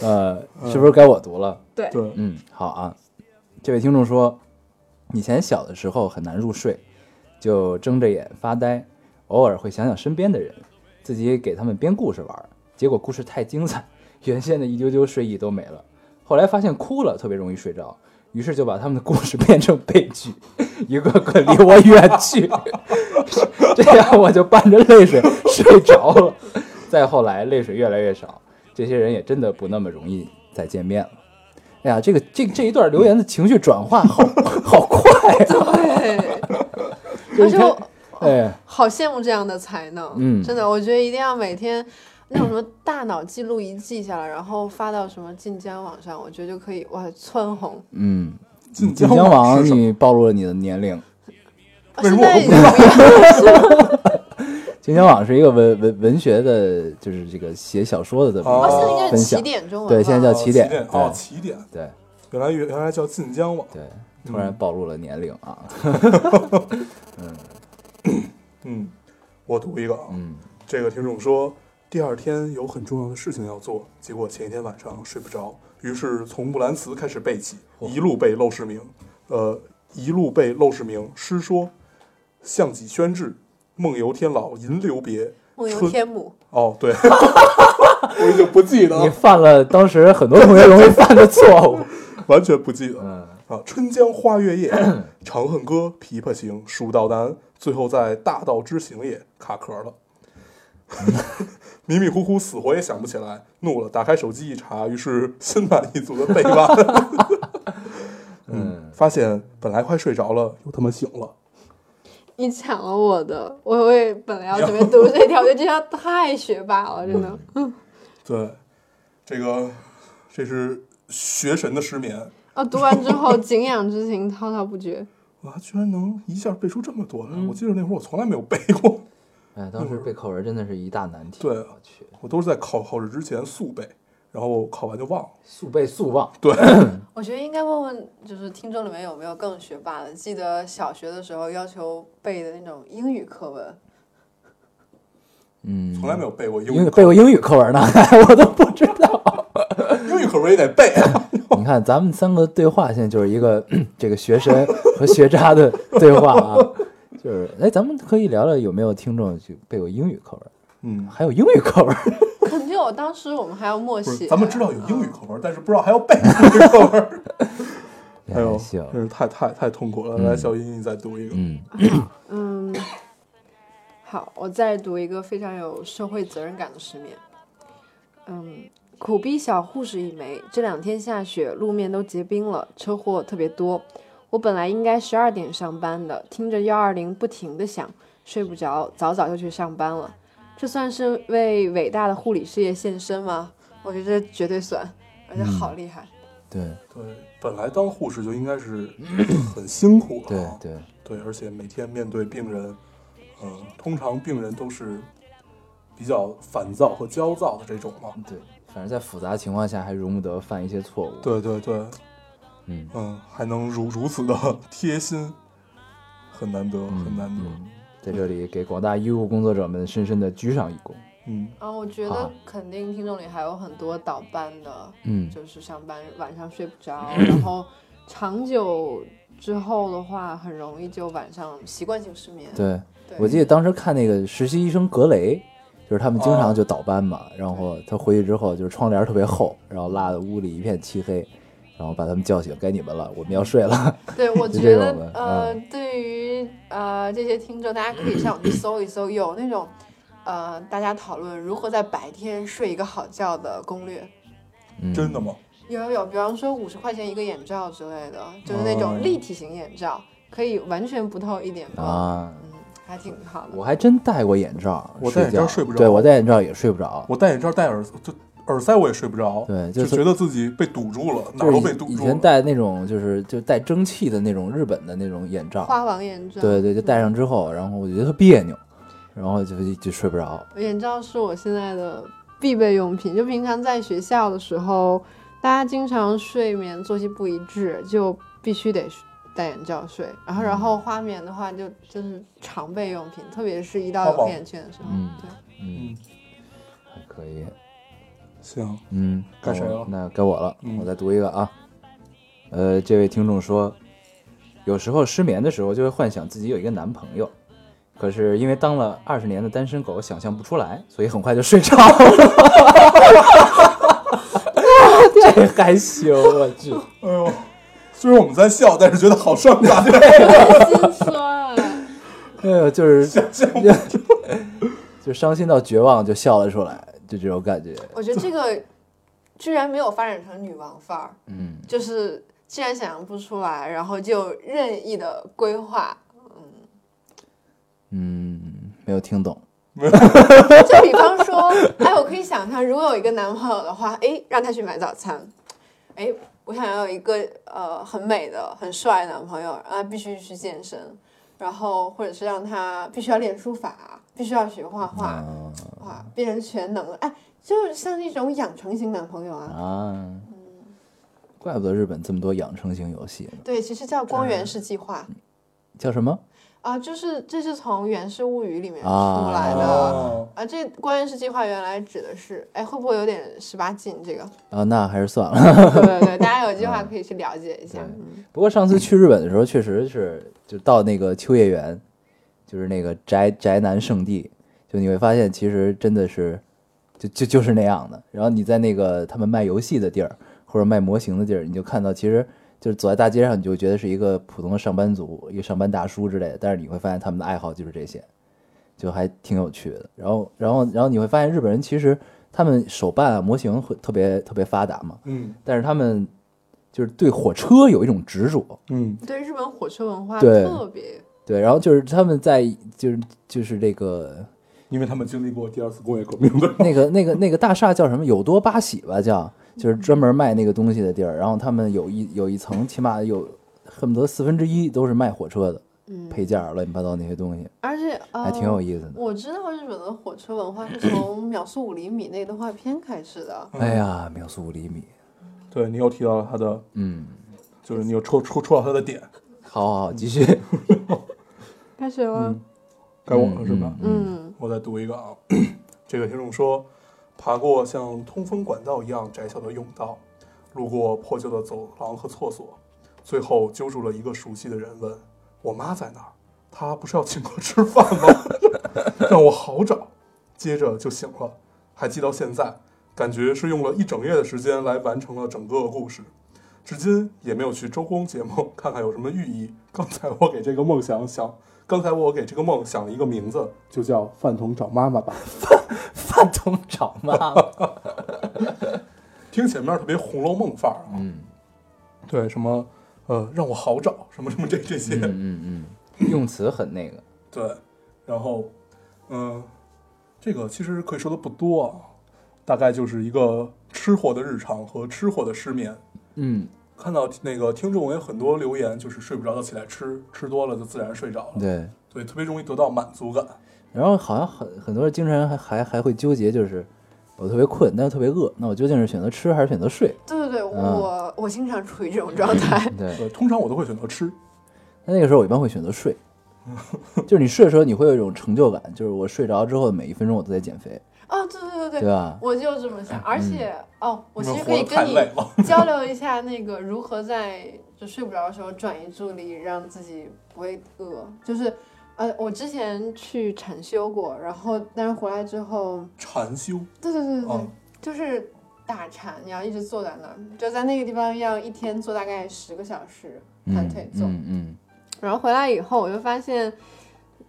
呃，是不是该我读了？对，对，嗯，好啊。这位听众说，以前小的时候很难入睡，就睁着眼发呆，偶尔会想想身边的人，自己给他们编故事玩儿，结果故事太精彩，<laughs> 原先的一丢丢睡意都没了。后来发现哭了特别容易睡着，于是就把他们的故事变成悲剧，一个个离我远去，<laughs> 这样我就伴着泪水睡着了。再后来泪水越来越少，这些人也真的不那么容易再见面了。哎呀，这个这这一段留言的情绪转化好 <laughs> 好快啊！而且我哎，好羡慕这样的才能。嗯真的，我觉得一定要每天那种什么大脑记录仪记下来，然后发到什么晋江网上，我觉得就可以哇蹿红。嗯，晋晋江江网？你暴露了你的年龄。啊为什现在已么我不知经不一样了，<laughs> 晋江网是一个文文文学的，就是这个写小说的这么哦哦，现在应该是起分享。点中文对，现在叫起点。哦，对起点，对原来原来叫晋江网。对，突然暴露了年龄啊。嗯 <laughs> 嗯，我读一个啊，嗯这个听众说，第二天有很重要的事情要做，结果前一天晚上睡不着，于是从木兰辞开始背起，一路背陋室铭，呃，一路背陋室铭诗说，项脊宣志，梦游天姥吟留别。梦游天姥，哦，对，<laughs> 我已经不记得你，犯了当时很多同学容易犯的错误。<laughs> 完全不记得。嗯啊，春江花月夜，长恨歌，琵琶行，蜀道难，最后在大道之行也卡壳了。<laughs> 迷迷糊糊，死活也想不起来，怒了，打开手机一查，于是心满意足的背完。<laughs> 嗯，发现本来快睡着了，又他妈醒了。你抢了我的，我我也本来要准备读这条，我觉得这条太学霸了，真的。嗯对，这个这是学神的失眠，啊，读完之后敬仰之情滔滔不绝。<laughs> 哇，居然能一下背出这么多来！我记得那会儿我从来没有背过，<laughs> 哎，当时背课文真的是一大难题。对我去，我都是在考考试之前速背，然后考完就忘了。速背速忘。对，<laughs> 我觉得应该问问，就是听众里面有没有更学霸的？记得小学的时候要求背的那种英语课文，嗯，从来没有背过英英语课语背过英语课文呢，我都不知道。英语课文也得背。<laughs> 你看，咱们三个对话现在就是一个 <clears throat> 这个学神和学渣的对话啊，<laughs> 就是哎，咱们可以聊聊有没有听众去背过英语课文，嗯，还有英语课文。<laughs> 肯定有。当时我们还要默不是，写。咱们知道有英语课文，但是不知道还要背英语课文。哎呦，还行，真是太太太痛苦了。来，小英，你再读一个。嗯嗯，好，我再读一个非常有社会责任感的失眠。嗯，苦逼小护士一枚，这两天下雪，路面都结冰了，车祸特别多。我本来应该十二点上班的，听着幺二零不停的响，睡不着，早早就去上班了。这算是为伟大的护理事业献身吗？我觉得这绝对算，而且好厉害。对对，本来当护士就应该是很辛苦的对啊。对，对，而且每天面对病人，嗯，通常病人都是比较烦躁和焦躁的这种嘛。对，反正在复杂情况下还容不得犯一些错误。，对对对，嗯，嗯，还能如如此的 <laughs> 贴心，很难得，很难得。嗯，在这里给广大医务工作者们深深的鞠上一躬。嗯，啊，我觉得肯定听众里还有很多倒班的，嗯就是上班晚上睡不着，然后长久之后的话，很容易就晚上习惯性失眠。对，对，我记得当时看那个实习医生格雷，就是他们经常哦就倒班嘛，然后他回去之后就是窗帘特别厚，然后拉的屋里一片漆黑，然后把他们叫醒，该你们了，我们要睡了。<laughs> 对，我觉得呃，嗯对于呃这些听众，大家可以上网去搜一搜，有那种呃大家讨论如何在白天睡一个好觉的攻略。嗯、真的吗？有有有，比方说五十块钱一个眼罩之类的，就是那种哦立体型眼罩，可以完全不透一点光。啊？嗯，还挺好的。我还真戴过眼罩，我戴眼罩觉睡不着对我戴眼罩也睡不着。我戴眼罩戴耳就耳塞我也睡不着，对，就是觉得自己被堵住了，哪都被堵住了。以前戴那种就是就带蒸汽的那种日本的那种眼罩，花王眼罩，对对，就戴上之后，然后我觉得特别扭，然后就就睡不着。眼罩是我现在的必备用品。就平常在学校的时候，大家经常睡眠作息不一致，就必须得戴眼罩睡。然后，然后花棉的话就就是常备用品，特别是一到有黑眼圈的时候。嗯对，嗯，还可以。行，嗯，该谁了那该我了，嗯我再读一个啊。呃，这位听众说，有时候失眠的时候就会幻想自己有一个男朋友，可是因为当了二十年的单身狗，想象不出来，所以很快就睡着了。<laughs> 这还行，我去。哎呦，虽然我们在笑，但是觉得好伤感。<laughs> 心酸。哎呦，就是 <laughs> 想象不 <laughs> 就伤心到绝望，就笑了出来，就这种感觉。我觉得这个居然没有发展成女王范儿，嗯，就是既然想象不出来，然后就任意的规划。嗯，没有听懂。就比方说，哎，我可以想象，如果有一个男朋友的话，哎，让他去买早餐，哎，我想要一个呃很美的、很帅的男朋友，让他必须去健身，然后或者是让他必须要练书法，必须要学画画，啊哇，变成全能了，哎，就是像那种养成型男朋友啊。啊，怪不得日本这么多养成型游戏呢。对，其实叫光源氏计划叫什么？啊，就是这是从《源氏物语》里面出啊来的。哦啊，这关键是计划原来指的是，哎，会不会有点十八禁？这个，啊，那还是算了。对对对，<laughs> 大家有计划可以去了解一下。不过上次去日本的时候，确实是就到那个秋叶原，就是那个宅宅男圣地，就你会发现其实真的是就就就是那样的。然后你在那个他们卖游戏的地儿或者卖模型的地儿，你就看到其实就是走在大街上，你就觉得是一个普通的上班族，一个上班大叔之类的。但是你会发现他们的爱好就是这些，就还挺有趣的。然后，然后，然后你会发现日本人其实他们手办啊模型会特别特别发达嘛，嗯但是他们就是对火车有一种执着，嗯对日本火车文化对特别，对，然后就是他们在就是就是这个因为他们经历过第二次工业革命的，那个那个那个大厦叫什么？有多巴喜吧，叫就是专门卖那个东西的地儿。然后他们有一有一层，起码有恨不得四分之一都是卖火车的嗯，配件儿，乱七八糟那些东西，而且还挺有呃意思的。我知道日本的火车文化是 <clears throat> 从《秒速五厘米》那动画片开始的。哎呀，秒速五厘米，对你又提到了他的，嗯，就是你又戳戳戳到他的点，好好好，继续。<laughs> 开始了，嗯，该我了是吧？嗯我再读一个啊，<coughs> 这个听众说，爬过像通风管道一样窄小的甬道，路过破旧的走廊和厕所，最后揪住了一个熟悉的人，问：“我妈在哪儿？她不是要请客吃饭吗？” <laughs> 让我好找，接着就醒了，还记到现在，感觉是用了一整夜的时间来完成了整个故事。至今也没有去周公解梦，看看有什么寓意。刚才我给这个梦想想，刚才我给这个梦想了一个名字，就叫“饭桶找妈妈”吧。饭饭桶找妈妈。听前面特别《红楼梦》范儿啊，嗯对，什么呃让我好找，什么什么这这些，嗯嗯嗯，用词很那个。对，然后嗯、这个其实可以说的不多啊，大概就是一个吃货的日常和吃货的失眠。嗯，看到那个听众有很多留言，就是睡不着就起来吃，吃多了就自然睡着了，对。对，特别容易得到满足感。然后好像很很多人经常还还还会纠结，就是我特别困，但又特别饿，那我究竟是选择吃还是选择睡？对对对，嗯我我经常处于这种状态。<laughs> 对，对，通常我都会选择吃，那那个时候我一般会选择睡，<laughs> 就是你睡的时候你会有一种成就感，就是我睡着之后每一分钟我都在减肥，哦，对对对对吧？我就这么想，而且、哦，我其实可以跟你。<laughs> <laughs> 交流一下那个如何在就睡不着的时候转移注意力，让自己不会饿。就是呃，我之前去禅修过，然后但是回来之后，禅修，对对对对对，哦就是打禅，你要一直坐在那儿，就在那个地方要一天坐大概十个小时盘嗯腿坐。嗯嗯然后回来以后，我就发现，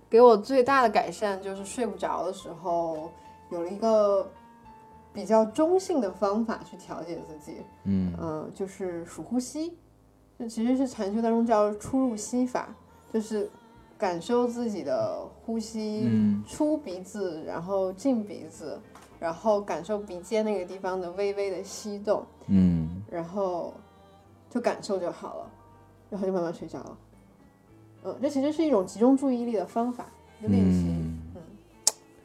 给我最大的改善就是睡不着的时候，有了一个比较中性的方法去调节自己。嗯嗯、就是数呼吸，这其实是禅修当中叫出入息法，就是感受自己的呼吸，嗯出鼻子，然后进鼻子，然后感受鼻尖那个地方的微微的吸动，嗯然后就感受就好了，然后就慢慢睡着了。嗯，这其实是一种集中注意力的方法，一个练习。嗯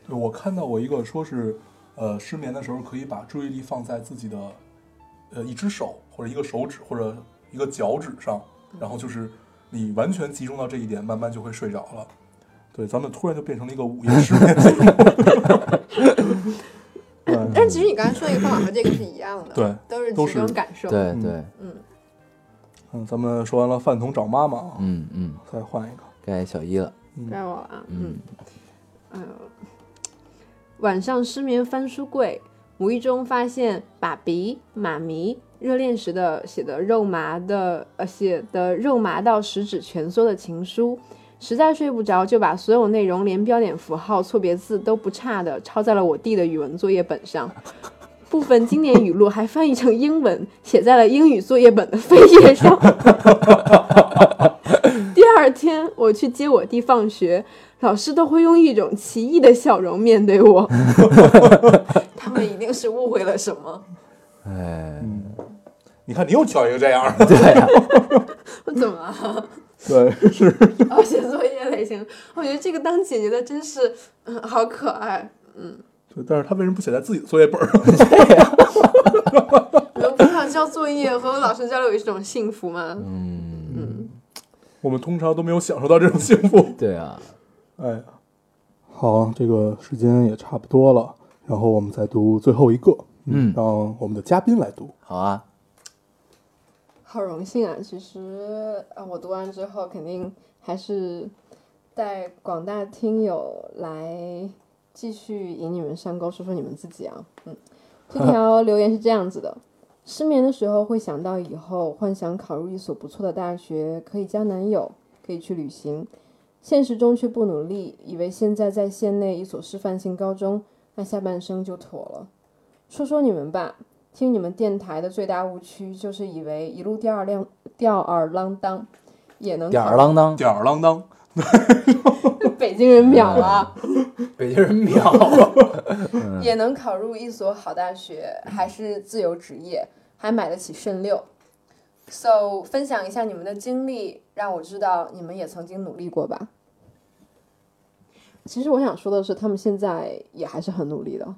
对我看到过一个说是，呃，失眠的时候可以把注意力放在自己的，呃，一只手或者一个手指或者一个脚趾上，然后就是你完全集中到这一点，慢慢就会睡着了。对，咱们突然就变成了一个午夜失眠节目。<laughs> 对但其实你刚才说那个方法和这个是一样的，对，都是都是感受。嗯对对，嗯，嗯，咱们说完了饭桶找妈妈啊，嗯嗯，再换一个。该小一了，该我了啊。嗯嗯，晚上失眠翻书柜，无意中发现爸比、妈咪热恋时的写的肉麻的呃写的肉麻到十指蜷缩的情书，实在睡不着，就把所有内容连标点符号、错别字都不差的抄在了我弟的语文作业本上。<laughs> 部分经典语录还翻译成英文，写在了英语作业本的扉页上。<laughs> 第二天我去接我弟放学，老师都会用一种奇异的笑容面对我。<laughs> 他们一定是误会了什么？哎，你看，你又挑一个这样的，<laughs> 对呀，<laughs> 我怎么了？对，是，哦，写作业类型，我觉得这个当姐姐的真是，嗯，好可爱。嗯对，但是他为什么不写在自己的作业本上？你们平常交作业和老师交流也是种幸福吗？嗯，我们通常都没有享受到这种幸福。<laughs> 对啊，哎呀，好，这个时间也差不多了，然后我们再读最后一个，嗯让我们的嘉宾来读。好啊，好荣幸啊！其实啊，我读完之后肯定还是带广大听友来继续引你们上钩，说说你们自己啊。嗯，这 <laughs> 条留言是这样子的：失眠的时候会想到以后，幻想考入一所不错的大学，可以交男友，可以去旅行。现实中却不努力，以为现在在县内一所师范性高中，那下半生就妥了。说说你们吧，听你们电台的最大误区就是以为一路吊儿郎吊儿郎当也能吊儿郎当，吊儿郎当，<laughs> 北京人秒了。<laughs> 北京人秒了。也能考入一所好大学，还是自由职业，还买得起肾六。So，分享一下你们的经历，让我知道你们也曾经努力过吧。其实我想说的是，他们现在也还是很努力的。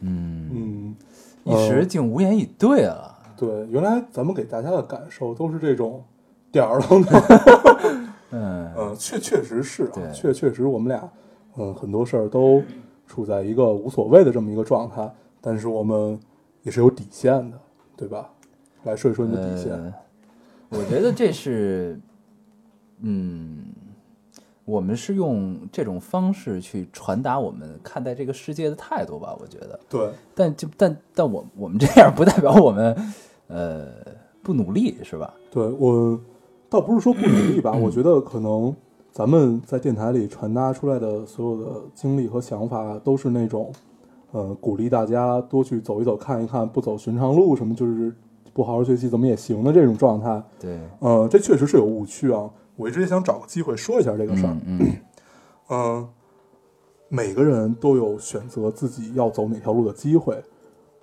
嗯，嗯，一时竟无言以对了。对，原来咱们给大家的感受都是这种吊儿郎当。<laughs> 嗯，嗯，确确实是啊，确确实我们俩，嗯，很多事儿都处在一个无所谓的这么一个状态，但是我们也是有底线的，对吧？来说一说你的底线。呃，我觉得这是，嗯，我们是用这种方式去传达我们看待这个世界的态度吧。我觉得，对，但就但但我我们这样不代表我们呃不努力，是吧？对我倒不是说不努力吧，我觉得可能咱们在电台里传达出来的所有的经历和想法，都是那种，呃，鼓励大家多去走一走、看一看，不走寻常路，什么就是不好好学习怎么也行的这种状态。对，呃，这确实是有误区啊。我一直也想找个机会说一下这个事儿。嗯 <clears throat> 每个人都有选择自己要走哪条路的机会。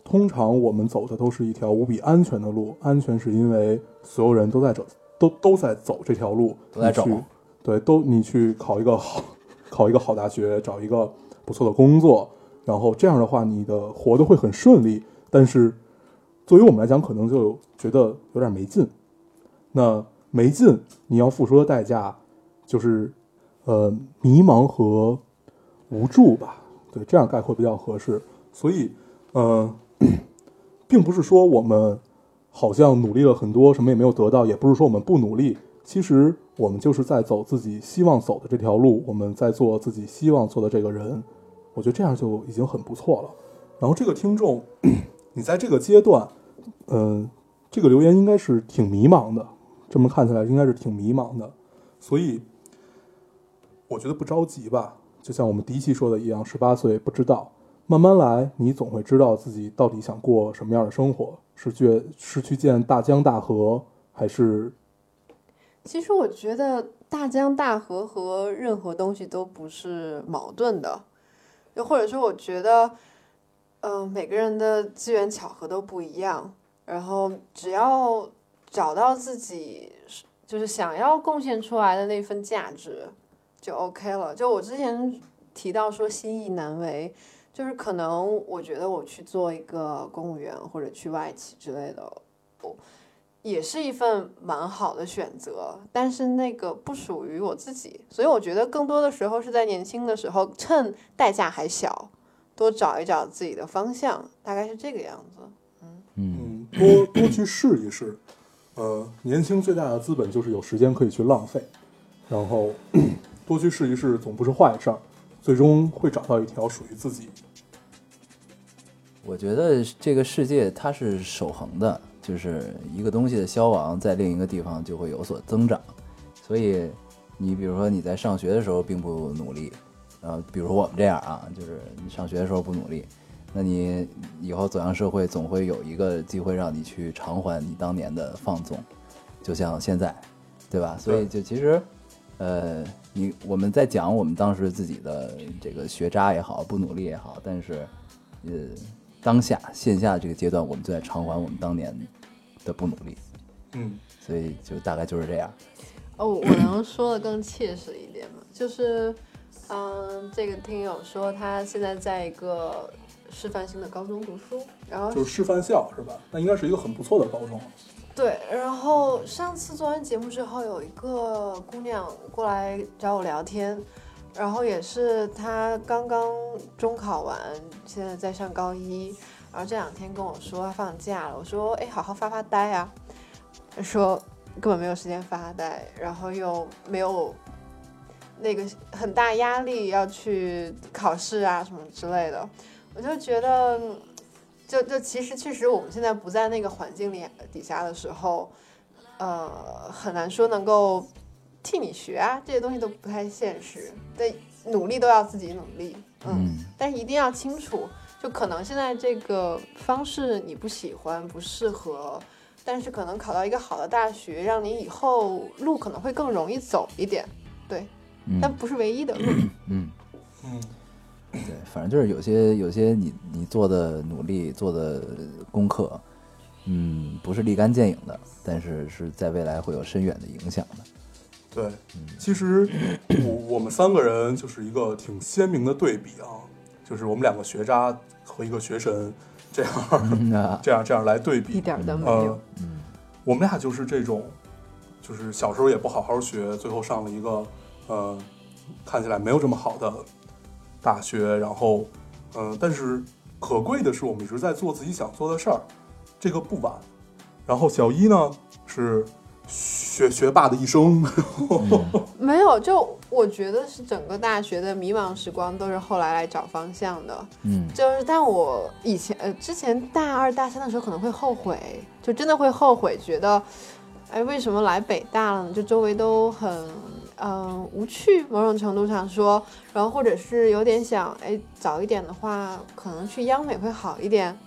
通常我们走的都是一条无比安全的路，安全是因为所有人都在走，都都在走这条路，都在你去对，都你去考一个好，考一个好大学，找一个不错的工作，然后这样的话，你的活得会很顺利。但是，作为我们来讲，可能就觉得有点没劲。那没劲，你要付出的代价就是，呃，迷茫和无助吧。对，这样概括比较合适。所以，呃，<coughs> 并不是说我们好像努力了很多，什么也没有得到，也不是说我们不努力。其实我们就是在走自己希望走的这条路，我们在做自己希望做的这个人。我觉得这样就已经很不错了。然后这个听众，<coughs> 你在这个阶段，嗯、这个留言应该是挺迷茫的，这么看起来应该是挺迷茫的，所以我觉得不着急吧。就像我们第一期说的一样，十八岁不知道，慢慢来，你总会知道自己到底想过什么样的生活，是去是去见大江大河，还是其实我觉得大江大河和任何东西都不是矛盾的，又或者说，我觉得，嗯、每个人的机缘巧合都不一样，然后只要找到自己就是想要贡献出来的那份价值，就 OK 了。就我之前提到说心意难违，就是可能我觉得我去做一个公务员或者去外企之类的，我也是一份蛮好的选择，但是那个不属于我自己，所以我觉得更多的时候是在年轻的时候，趁代价还小，多找一找自己的方向，大概是这个样子。嗯，嗯，多多去试一试。呃，年轻最大的资本就是有时间可以去浪费，然后 <clears throat> 多去试一试，总不是坏事儿，最终会找到一条属于自己。我觉得这个世界它是守恒的，就是一个东西的消亡，在另一个地方就会有所增长。所以，你比如说你在上学的时候并不努力，呃，比如我们这样啊，就是你上学的时候不努力，那你以后走向社会，总会有一个机会让你去偿还你当年的放纵，就像现在，对吧？所以就其实，呃，你我们在讲我们当时自己的这个学渣也好，不努力也好，但是，呃，当下线下这个阶段，我们就在偿还我们当年的不努力，嗯，所以就大概就是这样。哦，我能说的更切实一点吗？<clears throat> 就是，嗯，这个听友说他现在在一个示范性的高中读书，然后就是师范校是吧？那应该是一个很不错的高中。对，然后上次做完节目之后，有一个姑娘过来找我聊天，然后也是她刚刚中考完，现在在上高一，然后这两天跟我说她放假了，我说哎，好好发发呆啊，她说根本没有时间发呆，然后又没有那个很大压力要去考试啊什么之类的，我就觉得。就就其实确实我们现在不在那个环境里底下的时候，呃，很难说能够替你学啊，这些东西都不太现实。对，努力都要自己努力，嗯，嗯但是一定要清楚，就可能现在这个方式你不喜欢，不适合。但是可能考到一个好的大学，让你以后路可能会更容易走一点，对，嗯但不是唯一的路。嗯，嗯，对，反正就是有些有些你你做的努力做的功课，嗯，不是立竿见影的，但是是在未来会有深远的影响的。对，其实我我们三个人就是一个挺鲜明的对比啊，就是我们两个学渣和一个学神这样嗯啊，这样这样来对比一比。点都没有。呃，我们俩就是这种，就是小时候也不好好学，最后上了一个呃看起来没有这么好的大学，然后嗯、呃但是可贵的是我们一直在做自己想做的事儿，这个不晚。然后小一呢是学学霸的一生，<laughs> 没有，就我觉得是整个大学的迷茫时光都是后来来找方向的。嗯就是，但我以前呃之前大二大三的时候可能会后悔，就真的会后悔，觉得，哎，为什么来北大了呢？就周围都很嗯、呃无趣，某种程度上说，然后或者是有点想，哎，早一点的话，可能去央美会好一点。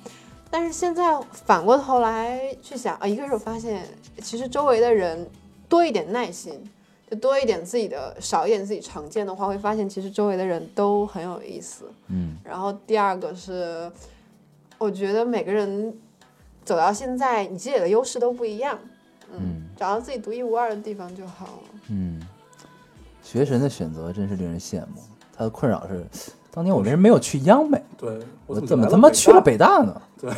但是现在反过头来去想啊，一个是我发现，其实周围的人多一点耐心，就多一点自己的，少一点自己成见的话，会发现其实周围的人都很有意思。嗯然后第二个是，我觉得每个人走到现在，你积累的优势都不一样，嗯找到自己独一无二的地方就好了。嗯，学神的选择真是令人羡慕。他的困扰是，当年我为什么没有去央美？对我怎么他妈去了北北大呢？对？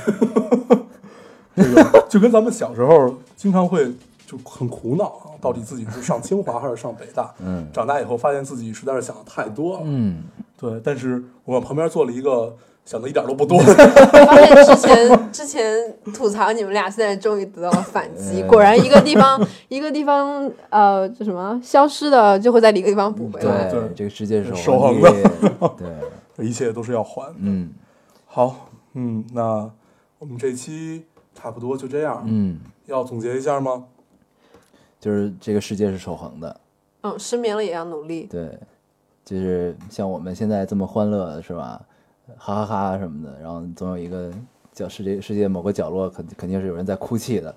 这 <laughs> 个就跟咱们小时候经常会就很苦恼啊，到底自己是上清华还是上北大？嗯长大以后发现自己实在是想的太多了，嗯，对。但是我们旁边坐了一个想的一点都不多，<laughs> 发现之前之前吐槽你们俩，现在终于得到了反击。嗯 <laughs> 果然，一个地方 <laughs> 一个地方呃，就什么消失的，就会在另一个地方补回来。对这个世界是守恒恒的。对，一切都是要还的。嗯好，嗯，那我们这期差不多就这样，嗯，要总结一下吗？就是这个世界是守恒的。嗯，失眠了也要努力。对，就是像我们现在这么欢乐，是吧？哈哈哈什么的，然后总有一个叫世界世界某个角落肯肯定是有人在哭泣的，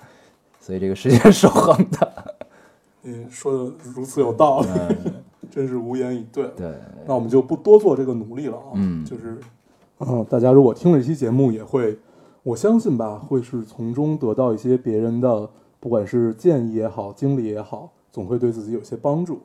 所以这个世界是守恒的。你说的如此有道理，嗯，真是无言以对。对，那我们就不多做这个努力了啊。嗯就是，嗯，大家如果听了这期节目，也会，我相信吧，会是从中得到一些别人的，不管是建议也好，经历也好，总会对自己有些帮助。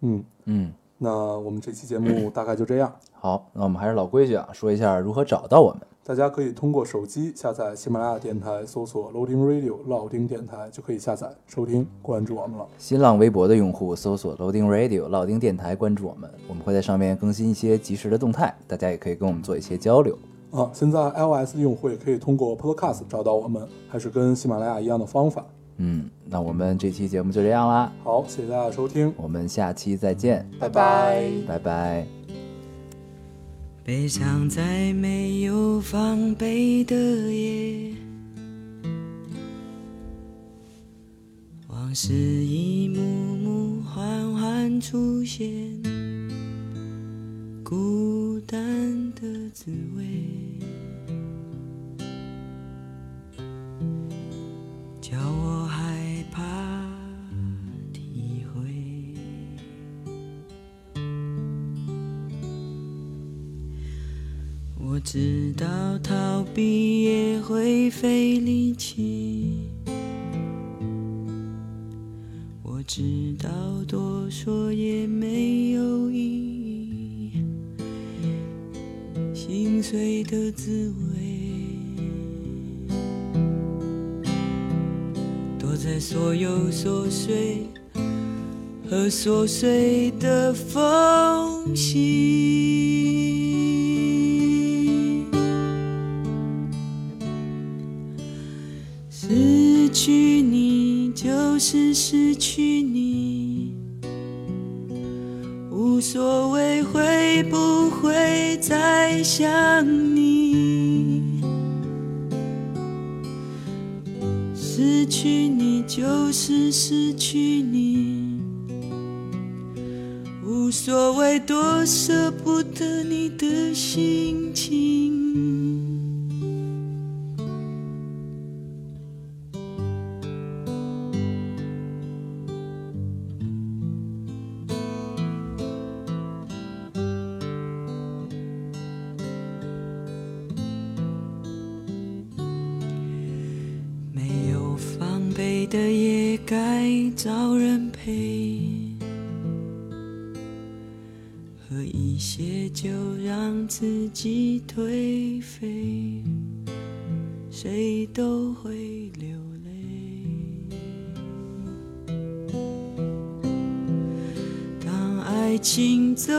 嗯，嗯，那我们这期节目大概就这样。好，那我们还是老规矩啊，说一下如何找到我们。大家可以通过手机下载喜马拉雅电台，搜索 Loading Radio 老丁电台，就可以下载收听关注我们了。新浪微博的用户搜索 Loading Radio 老丁电台，关注我们，我们会在上面更新一些及时的动态，大家也可以跟我们做一些交流。啊，现在 iOS 用户也可以通过 Podcast 找到我们，还是跟喜马拉雅一样的方法。嗯，那我们这期节目就这样啦，好，谢谢大家收听，我们下期再见，拜拜。拜拜。悲伤在没有防备的夜，往事一幕幕缓缓出现，孤单的滋味，叫我害怕体会。我知道逃避也会费力气，我知道多说也没有意义，心碎的滋味，在所有琐碎和琐碎的缝隙。失去你就是失去你，无所谓会不会再想你。失去你就是失去你。无所谓多舍不得你的心情。累的也该找人陪喝一些酒让自己颓废。谁都会流泪。当爱情走